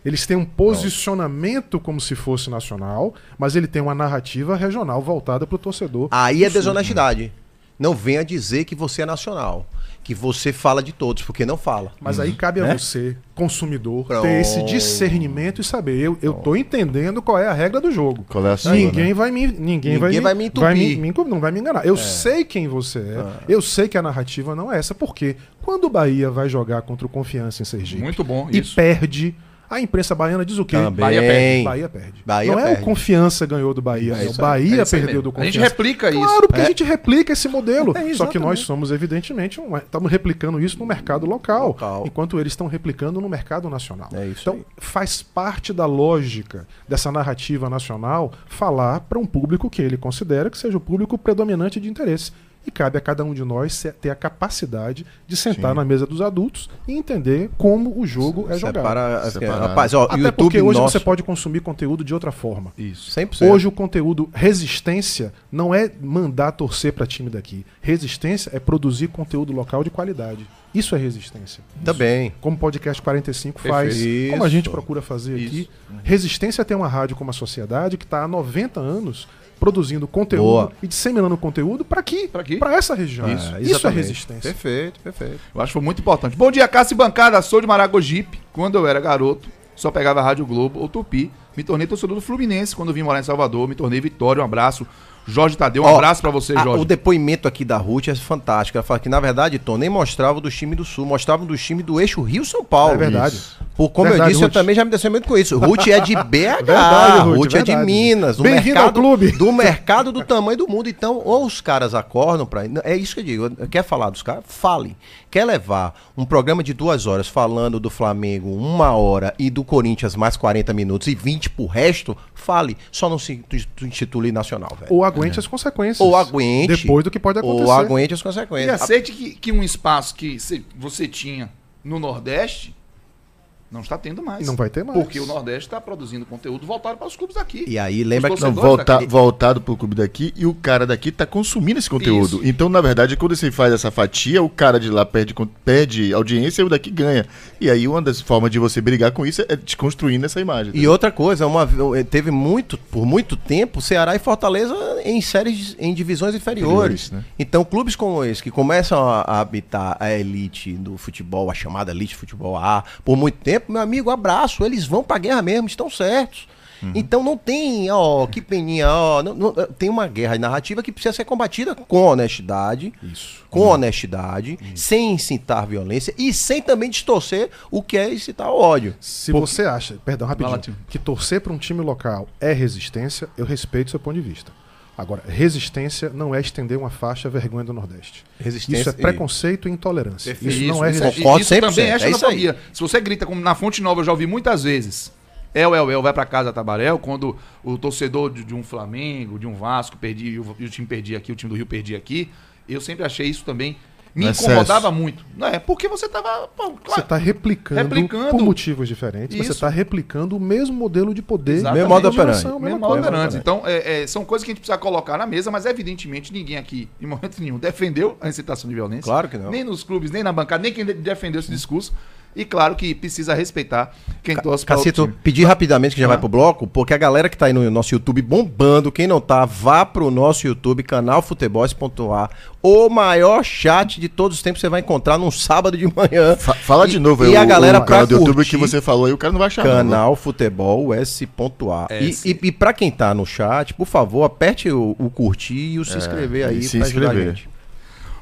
Eles têm um posicionamento como se fosse nacional, mas ele tem uma narrativa regional voltada para o torcedor. Aí é Sul. desonestidade. Não venha dizer que você é nacional. Que você fala de todos, porque não fala. Mas aí cabe a Né? você, consumidor, Pronto. ter esse discernimento e saber. Eu, eu tô entendendo qual é a regra do jogo. Qual é a sua, Ninguém né? vai me, ninguém, Ninguém vai me entupir. me- me encu- não vai me enganar. Eu sei quem você é. Ah. Eu sei que a narrativa não é essa. Porque quando o Bahia vai jogar contra o Confiança em Sergipe Muito bom, e isso. perde, a imprensa baiana diz o quê? Também. Bahia perde. Bahia perde. Bahia não é perde. o Confiança ganhou do Bahia, É é o. Bahia É perdeu do A gente Confiança. replica isso. Claro, porque É. a gente replica esse modelo. É, Só que nós somos, evidentemente, um- estamos replicando isso no mercado local, Local. enquanto eles estão replicando no mercado nacional. É isso então, aí. faz parte da lógica dessa narrativa nacional falar para um público que ele considera que seja o público predominante de interesse. E cabe a cada um de nós se- ter a capacidade de sentar Sim. na mesa dos adultos e entender como o jogo é jogado. Separa, Separado. rapaz, ó, Até YouTube porque hoje nosso, você pode consumir conteúdo de outra forma. Isso. 100%. Hoje o conteúdo resistência não é mandar torcer para time daqui. Resistência é produzir conteúdo local de qualidade. Isso é resistência. Também. Como o podcast 45 faz, Perfeito. como a gente Isso. procura fazer aqui. Isso. Resistência tem uma rádio como a Sociedade que está há 90 anos produzindo conteúdo Boa. e disseminando conteúdo para aqui, para essa região. Ah, Isso, é exatamente. resistência. Perfeito, perfeito. Eu acho que foi muito importante. Bom dia, Cássio e Bancada. Sou de Maragogipe. Quando eu era garoto, só pegava a Rádio Globo ou Tupi. Me tornei torcedor do Fluminense quando vim morar em Salvador. Me tornei Vitória. Um abraço. Jorge Tadeu, um Ó, abraço pra você, a- Jorge. o depoimento aqui da Ruth é fantástico. Ela fala que, na verdade, Tom, nem mostrava do time do Sul, mostrava do time do eixo Rio-São Paulo. É verdade. Isso. Por, como eu Verdade, disse, eu Ruth. também já me muito com isso. Ruth é de BH, Verdade, Ruth, Ruth, é de verdade. Minas, do Bem-vindo mercado, ao clube. do mercado do tamanho do mundo. Então, ou os caras acordam pra. É isso que eu digo. Quer falar dos caras? Fale. Quer levar um programa de duas horas falando do Flamengo uma hora e do Corinthians mais 40 minutos e 20 pro resto? Fale. Só não se intitule nacional, velho. Ou aguente as consequências. Ou aguente. Depois do que pode acontecer. Ou aguente as E consequências. aceite que, que um espaço que cê- você tinha no Nordeste não está tendo mais. Não vai ter mais. Porque o Nordeste está produzindo conteúdo voltado para os clubes aqui. E aí, lembra que. Não, volta, daqui. voltado pro clube daqui e o cara daqui tá consumindo esse conteúdo. Isso. Então, na verdade, quando você faz essa fatia, o cara de lá perde, perde audiência e o daqui ganha. E aí, uma das formas de você brigar com isso é desconstruindo essa imagem. E outra coisa, uma, teve muito, por muito tempo, Ceará e Fortaleza em séries, em divisões inferiores. Inferiores, né? Então, clubes como esse, que começam a, a habitar a elite do futebol, a chamada elite futebol A, por muito tempo, meu amigo, abraço, eles vão pra guerra mesmo, estão certos. Uhum. Então não tem, ó, que peninha, ó, não- não- tem uma guerra narrativa que precisa ser combatida com honestidade, Isso. com honestidade, sem incitar violência e sem também distorcer o que é incitar o ódio. Se você acha, perdão, rapidinho, que torcer para um time local é resistência, eu respeito o seu ponto de vista. Agora, resistência não é estender uma faixa vergonha do Nordeste. Resistência Isso é preconceito e intolerância. Perfeito. Isso, não é isso, resistência. Concordo isso 100%, também é é isso xenofobia. Se você grita como na Fonte Nova, eu já ouvi muitas vezes. El, El, El, vai pra casa, Tabarel, quando o torcedor de, de um Flamengo, de um Vasco, perdia, e o, e o time perdia aqui, o time do Rio perdia aqui. Eu sempre achei isso também. Me Um incomodava excesso. muito. Não é, porque você tava. pô, Você claro, está replicando, Replicando. por motivos diferentes, mas você Isso. está replicando o mesmo modelo de poder. Exatamente. Mesmo modo mesma Mesmo coisa. tolerantes. Então, é, é, são coisas que a gente precisa colocar na mesa, mas evidentemente ninguém aqui, em momento nenhum, defendeu a incitação de violência. Claro que não. Nem nos clubes, nem na bancada, nem quem de- defendeu esse discurso. E claro que precisa respeitar quem torce para Cacito, outro time. pedir rapidamente que já Ah. vai pro bloco, porque a galera que tá aí no nosso YouTube bombando, quem não tá, vá pro nosso YouTube, canal Futebols.a. O maior chat de todos os tempos você vai encontrar num sábado de manhã. Fa- fala de E- novo e aí a galera o canal do YouTube curtir- que você falou aí, o cara não vai achar. não, né? Canal Futebol S.A. E, S. e, e pra quem tá no chat, por favor, aperte o, o curtir e o se inscrever aí se pra ajudar a inscrever. gente.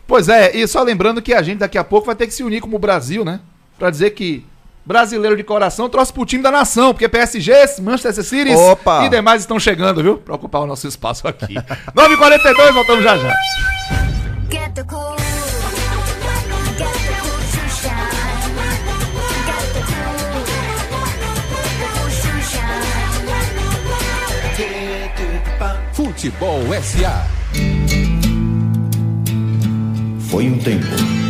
Pois é, e só lembrando que a gente daqui a pouco vai ter que se unir como Brasil, né? para dizer que brasileiro de coração trouxe pro time da nação, porque PSG, Manchester City Opa. e demais estão chegando, viu? Pra ocupar o nosso espaço aqui. 9h42, voltamos já já. Futebol SA. Foi um tempo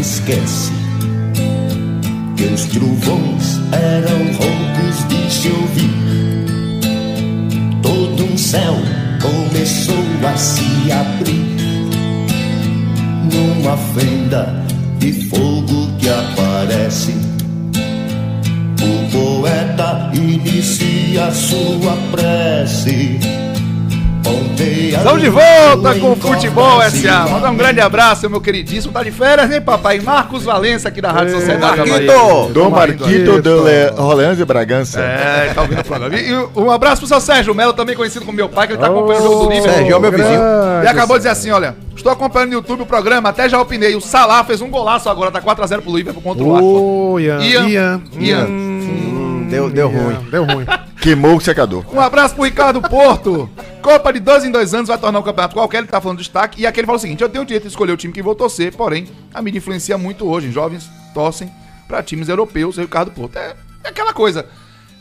esquece. Que os trovões eram roncos de se ouvir. Todo um céu começou a se abrir. Numa fenda de fogo que aparece. O poeta inicia sua prece. Estamos de volta com o Futebol SA. Mandar um grande abraço, meu queridíssimo. Tá de férias, hein, papai? Marcos Valença aqui da Rádio Sociedade. Marquito! Dom Marquito de Le- Orleans e Bragança. É, tá ouvindo o programa. E, um abraço pro seu Sérgio Melo, também conhecido como meu pai, que ele tá acompanhando o jogo do Liverpool. Sérgio é o meu vizinho. E acabou de dizer assim, olha, estou acompanhando no YouTube o programa, até já opinei. O Salah fez um golaço agora, tá 4x0 pro Liverpool contra o. Ô, Ian. Ian. Ian. Ian. Hum, deu, deu Ian. ruim. Deu ruim. Queimou o secador. Um abraço pro Ricardo Porto. Copa de dois em dois anos vai tornar um campeonato qualquer, ele tá falando de destaque. E aqui ele fala o seguinte: eu tenho o direito de escolher o time que vou torcer, porém, a mídia influencia muito hoje. Jovens torcem pra times europeus, o Ricardo Porto. É, é aquela coisa.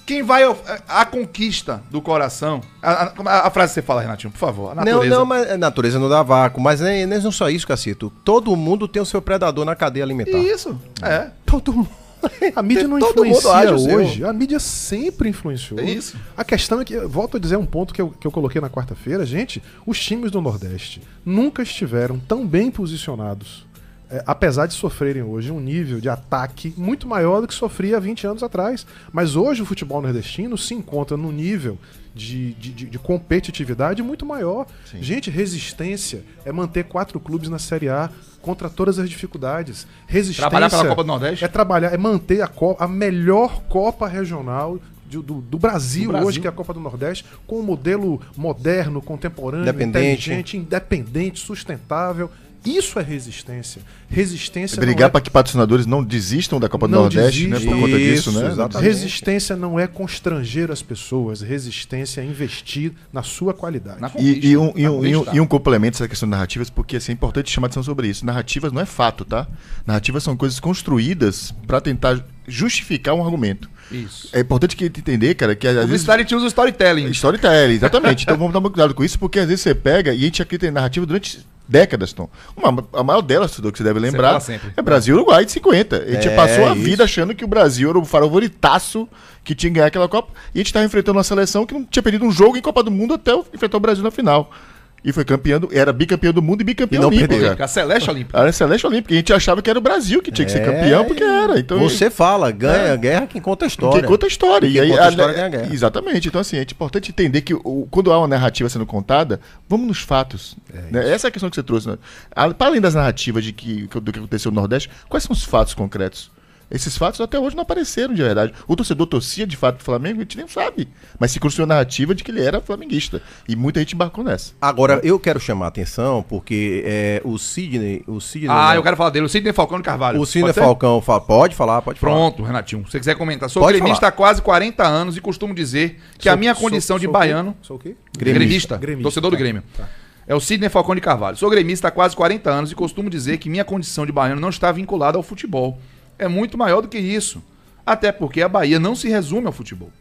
Quem vai ao- a, conquista do coração. A, a- a frase que você fala, Renatinho, por favor. A Não, natureza. não, mas a natureza não dá vácuo. Mas nem, nem não só isso, Cacito. Todo mundo tem o seu predador na cadeia alimentar. Isso. É. Todo mundo. A mídia não Todo influencia hoje. A mídia sempre influenciou. É isso. A questão é que, volto a dizer um ponto que eu, que eu coloquei na quarta-feira, gente, os times do Nordeste nunca estiveram tão bem posicionados, é, apesar de sofrerem hoje um nível de ataque muito maior do que sofria há 20 anos atrás. Mas hoje o futebol nordestino se encontra num nível de, de, de- de competitividade muito maior. Gente, resistência é manter quatro clubes na Série A contra todas as dificuldades. Resistência Trabalhar pela Copa do Nordeste? é trabalhar, é manter a, Copa, a melhor Copa regional de- do, do Brasil, Do Brasil. hoje, que é a Copa do Nordeste, com um modelo moderno, contemporâneo, Independente. inteligente, independente, sustentável. Isso é resistência. Resistência não Brigar é para que patrocinadores não desistam da Copa do Não Nordeste, né? Por conta disso, Isso, né? exatamente. Resistência não é constranger as pessoas, resistência é investir na sua qualidade. Na E, e um, e, um, e, um, e um complemento dessa questão de narrativas, porque assim, é importante chamar atenção sobre isso. Narrativas não é fato, tá? Narrativas são coisas construídas para tentar justificar um argumento. Isso. É importante que entender, cara, que às vezes Publicidade tinha os storytelling. Storytelling, exatamente. então vamos tomar cuidado com isso, porque às vezes você pega e a gente acredita em narrativa durante décadas, Tom. Uma, a maior delas, Tudor, que você deve lembrar, é Brasil e Uruguai de 50. A gente É, passou a isso. vida achando que o Brasil era o favoritaço que tinha que ganhar aquela Copa, e a gente estava enfrentando uma seleção que não tinha perdido um jogo em Copa do Mundo até enfrentar o Brasil na final. E foi campeão, do- era bicampeão do mundo e bicampeão E não olímpico. perdeu. A Celeste Olímpica. Era Celeste Olímpica. E a gente achava que era o Brasil que tinha que ser É, campeão, porque era. Então, Você fala, ganha guerra quem conta a história. que conta a história. Quem E aí, conta a a- história ganha a guerra. Exatamente. Então, assim, é importante entender que o- quando há uma narrativa sendo contada, vamos nos fatos. né? Essa é a questão que você trouxe. Né? A- Para além das narrativas de que, do que aconteceu no Nordeste, quais são os fatos concretos? Esses fatos até hoje não apareceram de verdade. O torcedor torcia de fato pro Flamengo, a gente nem sabe. Mas se construiu a narrativa de que ele era flamenguista. E muita gente embarcou nessa. Agora, eu quero chamar a atenção, porque é, o Sidney. O Sidney Ah, eu quero falar dele. O Sidney Falcão de Carvalho. O Sidney Pode? Falcão fala. Pode falar, pode falar. Pronto, Renatinho. Se você quiser comentar. Sou Pode gremista há quase 40 anos e costumo dizer que a Sou- minha sou- condição de sou o quê? baiano. Sou o quê? Gremista. Gremista, Torcedor do tá. Grêmio. É o Sidney Falcão de Carvalho. Sou gremista há quase 40 anos e costumo dizer que minha condição de baiano não está vinculada ao futebol. É muito maior do que isso. Até porque a Bahia não se resume ao futebol.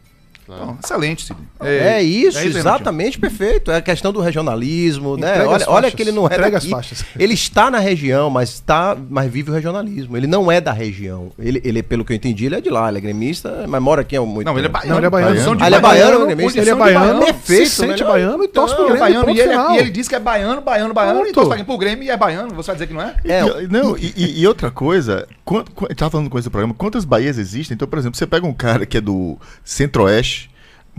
Então, excelente, Sidney. É, isso, Renatinho. exatamente, perfeito. É a questão do regionalismo, né? Entrega Olha, as olha faixas. que ele não é Entrega as daqui. faixas. Ele está na região, mas está, mas vive o regionalismo. Ele não é da região. Ele, ele pelo que eu entendi, ele é de lá, ele é gremista, mas mora aqui há muito Não, ele é baiano. Não, ele é baiano. Ah, ele é baiano, gremista. Ele é baiano, Perfeito, se sente melhor. baiano e torce pro Ele é Grêmio. baiano ponto e ele, final. e ele diz que é baiano, baiano, baiano, e Ponto. torce? Pro Grêmio e é baiano. Você vai dizer que não é? É, E- não, e, e- e outra coisa, eu tava falando com esse programa, quantas Bahias existem? Então, por exemplo, você pega um cara que é do Centro-Oeste,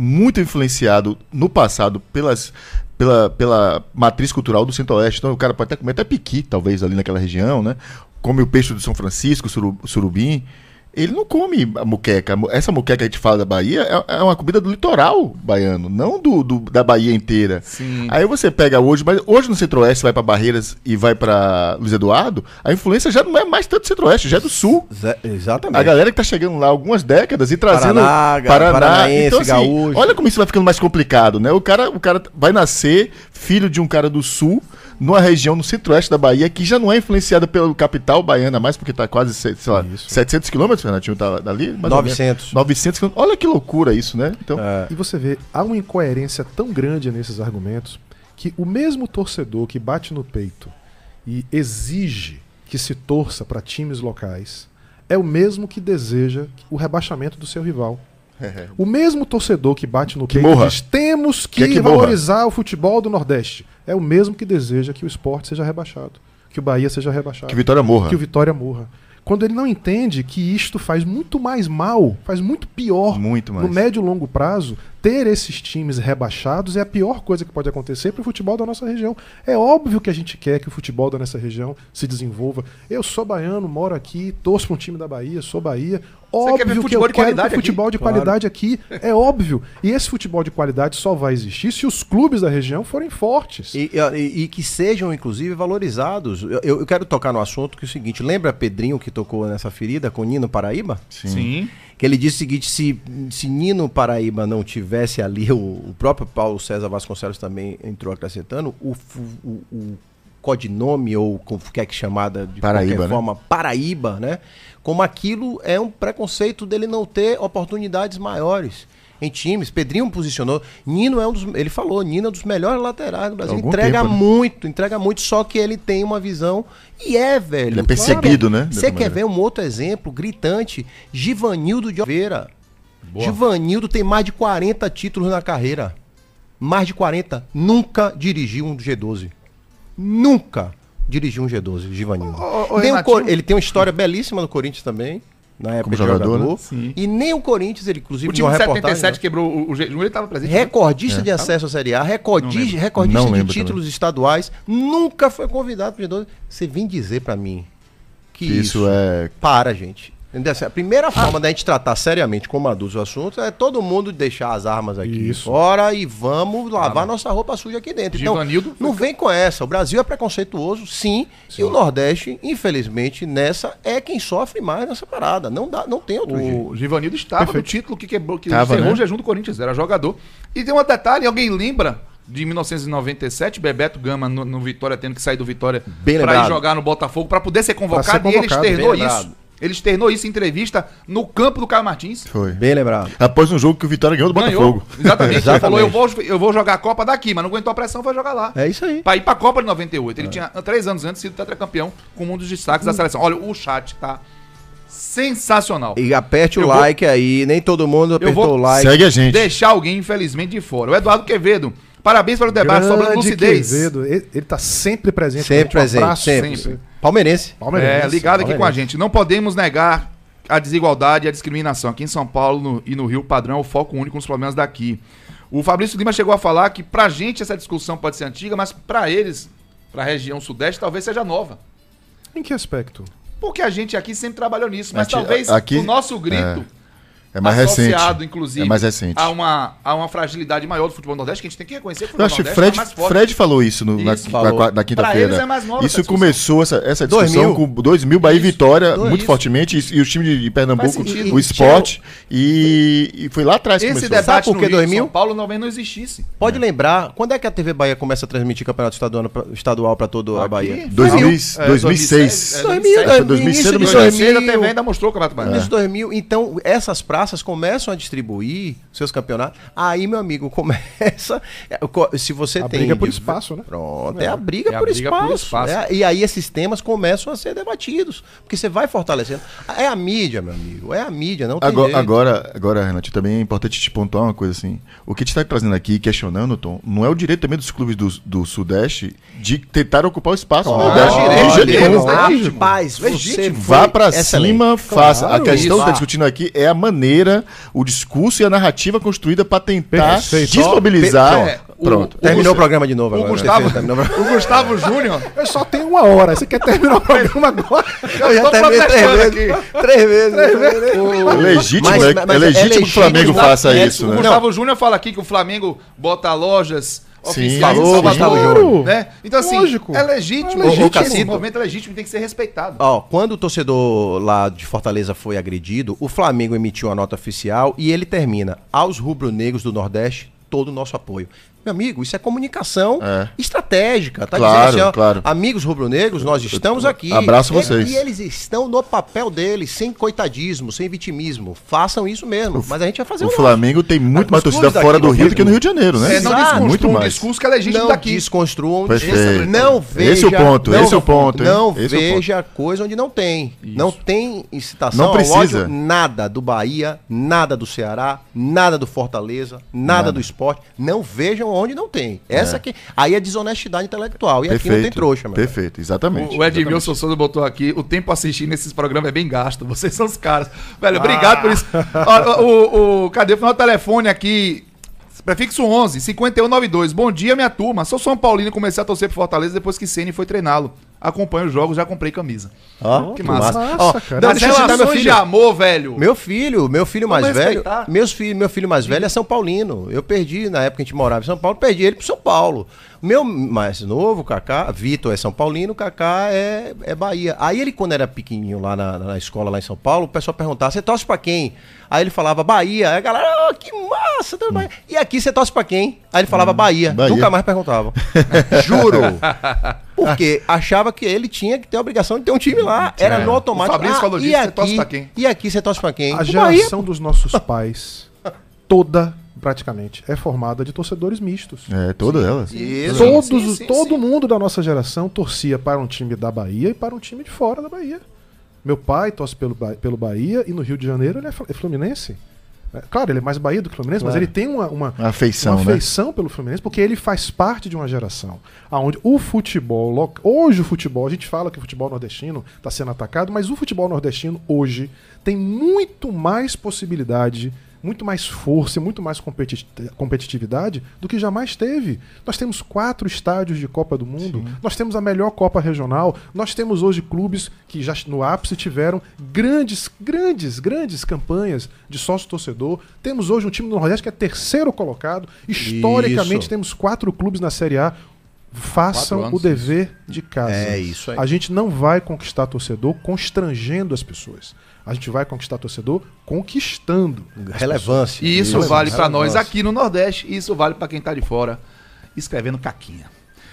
muito influenciado no passado pelas, pela, pela matriz cultural do Centro-Oeste. Então, o cara pode até comer até piqui, talvez, ali naquela região, né? Come o peixe do São Francisco, suru, surubim. Ele não come a muqueca. Essa muqueca que a gente fala da Bahia é, é uma comida do litoral baiano, não do, do- da Bahia inteira. Sim. Aí você pega hoje, mas hoje no Centro-Oeste vai para Barreiras e vai para Luiz Eduardo, a influência já não é mais tanto do Centro-Oeste, já é do Sul. Exa- Exatamente. A galera que tá chegando lá algumas décadas e trazendo Paraná, paranaense, gaúcho. olha como isso vai ficando mais complicado, né? O cara, o cara vai nascer filho de um cara do Sul, numa região no centro-oeste da Bahia que já não é influenciada pela capital baiana mais, porque tá quase, sei lá, Isso. 700 quilômetros, Renatinho, tá dali? Mais ou menos. 900. 900 quilômetros. Olha que loucura isso, né? Então, E você vê, há uma incoerência tão grande nesses argumentos que o mesmo torcedor que bate no peito e exige que se torça para times locais é o mesmo que deseja o rebaixamento do seu rival. O mesmo torcedor que bate no peito morra. e diz temos que, que morra. valorizar o futebol do Nordeste é o mesmo que deseja que o esporte seja rebaixado, que o Bahia seja rebaixado que Vitória morra. que o Vitória morra. Quando ele não entende que isto faz muito mais mal, faz muito pior Muito mais. no médio e longo prazo, ter esses times rebaixados é a pior coisa que pode acontecer para o futebol da nossa região. É óbvio que a gente quer que o futebol da nossa região se desenvolva. Eu sou baiano, moro aqui, torço para um time da Bahia, sou Bahia. Você quer ver Óbvio que futebol eu quero ter futebol de qualidade aqui. É óbvio. E esse futebol de qualidade só vai existir se os clubes da região forem fortes. E, e- e que sejam, inclusive, valorizados. Eu, eu quero tocar no assunto que é o seguinte: lembra Pedrinho que tocou nessa ferida com Nino Paraíba? Sim. Que ele disse o seguinte: se, se Nino Paraíba não tivesse ali, o, o próprio Paulo César Vasconcelos também entrou acrescentando, o, o, o codinome, ou como quer que chamada de Paraíba, qualquer né? forma, Paraíba, né? Como aquilo é um preconceito dele não ter oportunidades maiores. Em times, Pedrinho posicionou. Nino é um dos. Ele falou, Nino é um dos melhores laterais do Brasil. Algum entrega tempo, né? muito, entrega muito, só que ele tem uma visão. E é, velho. Ele é perseguido, né? Você quer maneira. ver um outro exemplo gritante? Givanildo de Oliveira. Givanildo tem mais de 40 títulos na carreira. Mais de 40. Nunca dirigiu um G12. Nunca dirigiu um G12, Givanildo. Ô, ô, Renatinho. Cor- ele tem uma história belíssima no Corinthians também. Na época Como de jogador, jogador. né? Sim. E nem o Corinthians, ele inclusive O time de reportagem, 77 né? quebrou o, o Júnior, ele estava presente. Recordista de acesso à Série A, recordi- recordista Não de títulos estaduais, nunca foi convidado para G12. Você vem dizer pra mim que, Que isso, isso é. para, gente. Assim, A primeira forma da gente tratar seriamente como adultos o assunto é todo mundo deixar as armas aqui Isso. fora e vamos lavar nossa roupa suja aqui dentro. Então, Givanildo não vem com essa. O Brasil é preconceituoso, sim, e o Nordeste, infelizmente, nessa é quem sofre mais nessa parada. Não dá, não tem outro jeito. O Givanildo estava Perfeito. no título que quebrou, que Tava, encerrou né? o jejum do Corinthians, era jogador. E tem um detalhe, alguém lembra de 1997, Bebeto Gama no, no Vitória tendo que sair do Vitória para ir jogar no Botafogo para poder ser convocado, ser e ele convocado, externou isso. Ele externou isso em entrevista no campo do Caio Martins. Foi. Bem lembrado. Após um jogo que o Vitória ganhou do Ganhou. Botafogo. Exatamente. Ele falou: eu vou, eu vou jogar a Copa daqui, mas não aguentou a pressão, foi jogar lá. É isso aí. Pra ir pra Copa de 98. Ele tinha três anos antes sido tetracampeão com um dos destaques da seleção. Olha, o chat tá sensacional. E aperte o Eu vou- like aí, nem todo mundo apertou vou- o like. Segue a gente. Deixar alguém, infelizmente, de fora. O Eduardo Quevedo. Parabéns pelo debate sobre a Grande lucidez. Quevedo, ele, ele tá sempre presente. Sempre com a gente. Um presente, abraço sempre. você. Palmeirense. Palmeirense, É, ligado aqui com a palmeirense. gente. Não podemos negar a desigualdade e a discriminação. Aqui em São Paulo no- e no Rio, o padrão é o foco único nos problemas daqui. O Fabrício Lima chegou a falar que pra gente essa discussão pode ser antiga, mas pra eles, pra região sudeste, talvez seja nova. Em que aspecto? Porque a gente aqui sempre trabalhou nisso, mas Aqui- talvez aqui- o nosso grito É mais recente. associado, inclusive, É mais recente. A, uma, a uma fragilidade maior do futebol nordeste, que a gente tem que reconhecer que o Eu futebol acho que nordeste Fred, é mais forte. Fred falou isso, no- na, Isso, na- falou. na Pra quinta-feira. eles é mais nova essa Isso começou, essa, essa discussão 2000. com 2000 Bahia e Vitória, Dois- muito isso. fortemente, e, e os times de, de Pernambuco, o esporte, e, e foi lá atrás que Esse começou. debate Sabe por no que Rio e 2000? São Paulo talvez não existisse. Pode lembrar, quando é que a TV Bahia começa a transmitir campeonato estadual, para toda a? Bahia? 2000, É, 2006. é, 2000, 2006, 2006, início de 2006 a 2000. TV ainda mostrou o Campeonato Baiano. Início de 2000. Então, essas praças começam a distribuir seus campeonatos. Aí, meu amigo, começa. é, Se você A tem. briga por espaço, né? Pronto, é, a briga, É a por, briga por espaço. espaço. É, e aí, esses temas começam a ser debatidos. Porque você vai fortalecendo. É a mídia, meu amigo. É a mídia, não tem Agora, jeito. agora, agora, Renato, também é importante te pontuar uma coisa assim. O que te está trazendo aqui, questionando, Tom, não é o direito também dos clubes do, do Sudeste de tentar ocupar o espaço no Nordeste. direito deles, nenhum. né? Rapaz, você Vá pra excelente. cima, faça. a Claro, questão que está discutindo aqui é a maneira, o discurso e a narrativa construída para tentar Perfeito. desmobilizar. É, o- Pronto. o- Terminou o programa de novo O agora. Gustavo, o o Gustavo Júnior. Eu só tenho uma hora. Você quer terminar o programa agora? Eu já tô terminei três protestando vezes. Três vezes. É legítimo, Mas- é, mas é é legítimo que o legítimo, Flamengo faça isso, o né? Gustavo Júnior fala aqui que o Flamengo bota lojas oficiais falou, em Salvador, né? Então assim, Lógico. é legítimo, É legítimo. esse movimento é legítimo e tem que ser respeitado. Ó, quando o torcedor lá de Fortaleza foi agredido, o Flamengo emitiu uma nota oficial e ele termina aos rubro-negros do Nordeste todo o nosso apoio. Meu amigo, isso é comunicação É. estratégica. Tá Claro, dizendo assim, ó, claro. amigos rubro-negros, nós estamos aqui. Abraço E- vocês. E eles estão no papel deles, sem coitadismo, sem vitimismo. Façam isso mesmo. Mas a gente vai fazer O nosso. Flamengo tem muito mais torcida fora do Rio do que no. Rio de Janeiro, né? É, não Exato. Muito um mais. discurso que é legítimo não daqui. desconstruam. Perfeito. Não veja. Esse é o ponto, não, esse é o ponto, hein? Não Esse é o ponto. veja coisa onde não tem. Não tem incitação Não ao precisa. ódio, nada do Bahia, nada do Ceará, nada do Fortaleza, nada, do esporte. Não vejam onde não tem. Essa aqui. Aí é desonestidade intelectual. E aqui não tem trouxa, meu. Perfeito, exatamente. O Edmilson Souza botou aqui, o tempo assistindo esses programas é bem gasto. Vocês são os caras. Velho, obrigado por isso. Ó, o, o, cadê o final do telefone aqui? Prefixo 11, 5192. Bom dia, minha turma. Sou São Paulino e comecei a torcer pro Fortaleza depois que Ceni foi treiná-lo. Acompanho os jogos, já comprei camisa. Ó, Que massa. Ó, cara. não, As deixa eu citar meu relações de filho. amor, velho. Meu filho, meu filho Vamos mais velho, meus filhos, meu filho mais velho é São Paulino. Eu perdi na época que a gente morava em São Paulo, perdi ele pro São Paulo. Meu mais novo, Kaká, Vitor é São Paulino, Kaká é, é Bahia. Aí ele quando era pequenininho lá na, na escola lá em São Paulo, o pessoal perguntava: "Você torce pra quem?" Aí ele falava Bahia. Aí a galera, "Ah, que massa, torce Bahia." E aqui você torce pra quem? Aí ele falava Bahia. Bahia. Nunca mais perguntava. Juro. Porque achava que ele tinha que ter a obrigação de ter um time lá. Era no automático. O Fabrício falou e disso, você aqui, torce pra quem? E aqui você torce pra quem? A Pro geração dos nossos pais, toda, praticamente, é formada de torcedores mistos. É, todas elas. Isso. Todos, sim, sim, todo sim. mundo da nossa geração torcia para um time da Bahia e para um time de fora da Bahia. Meu pai torce pelo, pelo Bahia e no Rio de Janeiro ele é é Fluminense. É, Claro, ele é mais Bahia do que Fluminense, mas Claro. ele tem uma, uma, Uma afeição, uma né? afeição pelo Fluminense, porque ele faz parte de uma geração onde o futebol, hoje o futebol, a gente fala que o futebol nordestino está sendo atacado, mas o futebol nordestino hoje tem muito mais possibilidade, muito mais força e muito mais competi- competitividade do que jamais teve. Nós temos quatro estádios de Copa do Mundo, nós temos a melhor Copa Regional, nós temos hoje clubes que já no ápice tiveram grandes, grandes, grandes campanhas de sócio-torcedor. Temos hoje um time do Nordeste que é terceiro colocado. Historicamente, Isso. temos quatro clubes na Série A. Façam o dever de casa. É isso aí. A gente não vai conquistar torcedor constrangendo as pessoas. A gente vai conquistar torcedor conquistando. Relevância. E isso Isso, vale pra nós aqui no Nordeste, e isso vale pra quem tá de fora, escrevendo caquinha.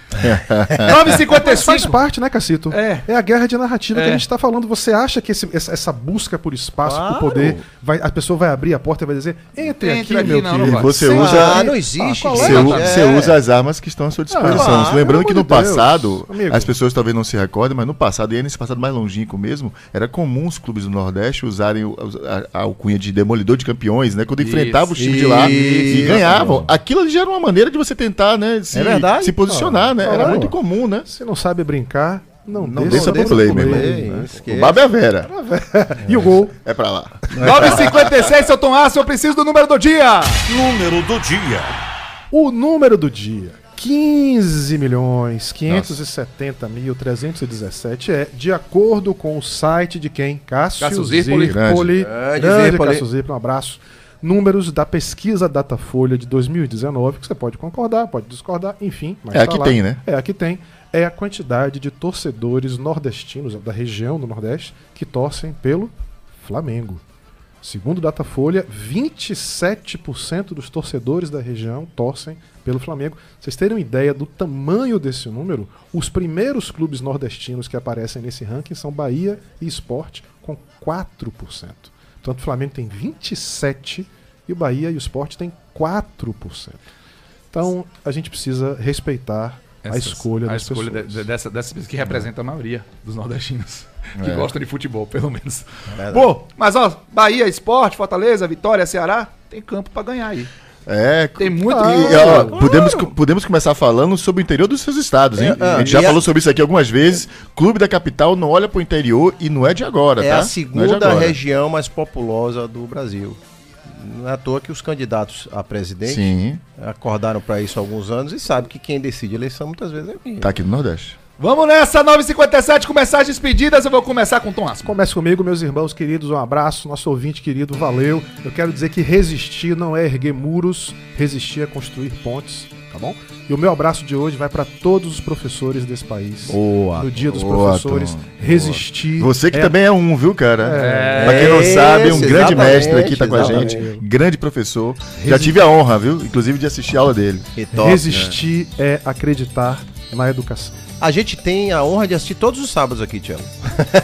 9h55. Mas faz parte, né, Cacito? É. a guerra de narrativa É. que a gente está falando. Você acha que esse- essa, essa busca por espaço, Claro. por poder, vai, a pessoa vai abrir a porta e vai dizer: entre, Entre aqui, aqui, meu não, querido. Você Senta usa- Ah, aqui." não existe. qual é? Você, É. usa as armas que estão à sua disposição. claro, Lembrando que no Deus, passado, amigo. as pessoas talvez não se recordem, mas no passado, e aí nesse passado mais longínquo mesmo, era comum os clubes do Nordeste usarem o- a, a alcunha de demolidor de campeões, né? Quando Isso, enfrentavam os times de lá e isso. ganhavam. Aquilo ali já era uma maneira de você tentar, né? Se, É se posicionar, né? Era muito comum, né? Se não sabe brincar, não, Não desça desça pro play, meu irmão. né? O Baba é a Vera. E o gol. É pra lá. 9h56, seu Tom Aço, eu preciso do número do dia. Número do dia. O número do dia. 15 milhões 570 mil 317 é de acordo com o site de quem? Cássio, Cássio Zirpoli. Zirpoli. Grande Grande Zirpoli. Cássio Zirpoli, um abraço. Números da pesquisa Datafolha de 2019, que você pode concordar, pode discordar, enfim. É, tá aqui lá. tem, né? É, aqui tem. É a quantidade de torcedores nordestinos, da região do Nordeste, que torcem pelo Flamengo. Segundo Datafolha, 27% dos torcedores da região torcem pelo Flamengo. Vocês terem uma ideia do tamanho desse número, os primeiros clubes nordestinos que aparecem nesse ranking são Bahia e Sport, com 4%. Tanto o Flamengo tem 27% e o Bahia e o Sport tem 4%. Então a gente precisa respeitar a Essas- escolha a das escolha pessoas. de- de- dessa, dessas pessoas que representa a maioria dos nordestinos. Que É. gostam de futebol, pelo menos. Pô, mas ó, Bahia, Esporte, Fortaleza, Vitória, Ceará, tem campo pra ganhar aí. É, Tem muito. E, ó, podemos, podemos começar falando sobre o interior dos seus estados, hein? É, a gente já a- falou sobre isso aqui algumas vezes. Clube da capital não olha pro interior e não é de agora, É tá? a Não de segunda agora. região mais populosa do Brasil. Não é à toa que os candidatos a presidente Sim, acordaram para isso há alguns anos e sabem que quem decide a eleição muitas vezes é aqui. tá aqui no Nordeste. Vamos nessa, 9h57, começar as despedidas. Eu vou começar com o Tom Asco. Comece comigo, meus irmãos queridos, um abraço, nosso ouvinte querido, valeu. Eu quero dizer que resistir não é erguer muros, resistir é construir pontes. tá bom? E o meu abraço de hoje vai para todos os professores desse país. Boa. No Dia dos Boa, Professores, Tom. resistir. Você que é também é um, viu, cara? É. Pra quem não sabe, um grande mestre aqui tá com a exatamente. gente. Grande professor. Já tive a honra, viu? Inclusive de assistir a aula dele. Que top. Resistir é acreditar na educação. A gente tem a honra de assistir todos os sábados aqui, Tiago.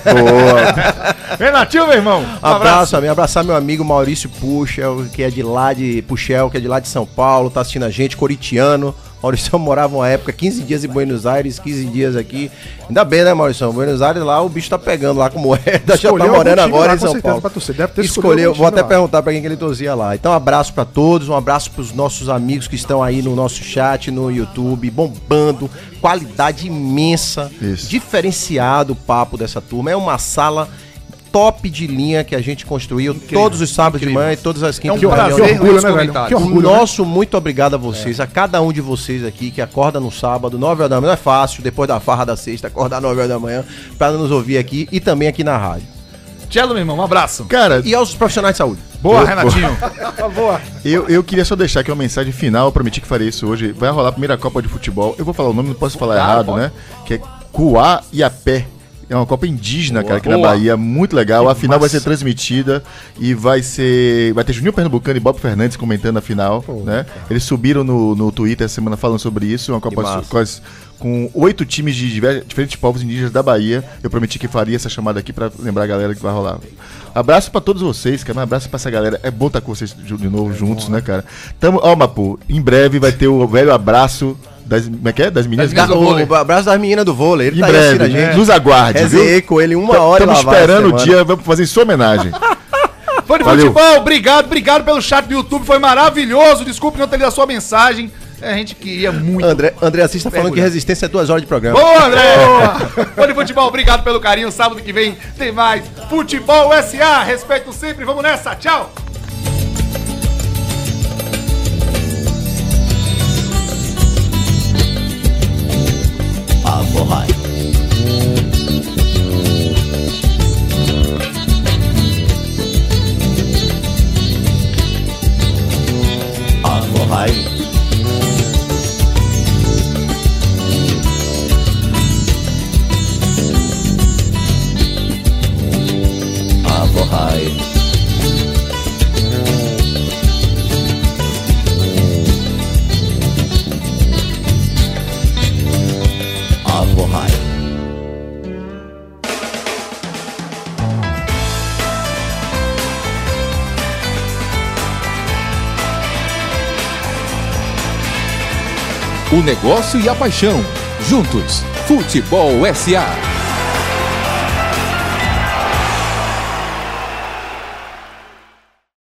Boa. Renatinho, meu irmão. Um Abraço, amigo. Abraçar meu amigo Maurício Puxel, que é de lá de Puxel, que é de lá de São Paulo, tá assistindo a gente, coritiano. Maurício morava uma época 15 dias em Buenos Aires, 15 dias aqui. Ainda bem, né, Maurício? Buenos Aires lá o bicho tá pegando lá com moeda, já tá morando agora lá, em São certeza, Paulo. pra torcer. Deve ter escolhido Escolheu, vou até lá. perguntar pra quem que ele torcia lá. Então, abraço pra todos, um abraço pros nossos amigos que estão aí no nosso chat, no YouTube, bombando, qualidade imensa, Isso. diferenciado o papo dessa turma. É uma sala top de linha que a gente construiu todos os sábados de manhã e todas as É quintas um de manhã. prazer que ler orgulho, né, velho? comentários. Que O orgulho, né? nosso muito obrigado a vocês, a cada um de vocês aqui que acorda no sábado, 9 horas da manhã. Não é fácil, depois da farra da sexta, acordar 9 horas da manhã para nos ouvir aqui e também aqui na rádio. Tchelo, meu irmão, um abraço. Cara, E aos profissionais de saúde. Boa, Renatinho. eu, eu queria só deixar aqui uma mensagem final. Eu prometi que faria isso hoje. Vai rolar a primeira Copa de Futebol. Eu vou falar o nome, não posso falar Claro, errado, pode. né? Que é Cuá Iapé. É uma Copa indígena, cara, aqui na Boa. Bahia, muito legal. A final vai massa. ser transmitida e vai ser. Vai ter Juninho Pernambucano e Bob Fernandes comentando a final, né? Eles subiram no, no Twitter essa semana falando sobre isso. Uma Copa massa. Com, oito times de diferentes povos indígenas da Bahia. Eu prometi que faria essa chamada aqui pra lembrar a galera que vai rolar. Abraço pra todos vocês, cara. Um abraço pra essa galera. É bom estar com vocês de novo juntos, né, cara? Tamo, ó, Mapu, em breve vai ter o velho abraço das, como é que é? das meninas. Das do vôlei. o abraço das meninas do vôlei. Ele Em tá breve, assistindo a gente. nos aguarde, Resenhei com ele uma hora Estamos esperando o dia, vamos fazer sua homenagem. Fã de Valeu. futebol, obrigado, obrigado pelo chat do YouTube, foi maravilhoso. Desculpe não ter lido a sua mensagem. A gente queria muito. André, André Assis tá falando que resistência é duas horas de programa. Boa, André! Fã de futebol, obrigado pelo carinho. Sábado que vem tem mais Futebol SA. Respeito sempre, vamos nessa, tchau! Avorrai. Negócio e a paixão. Juntos. Futebol SA.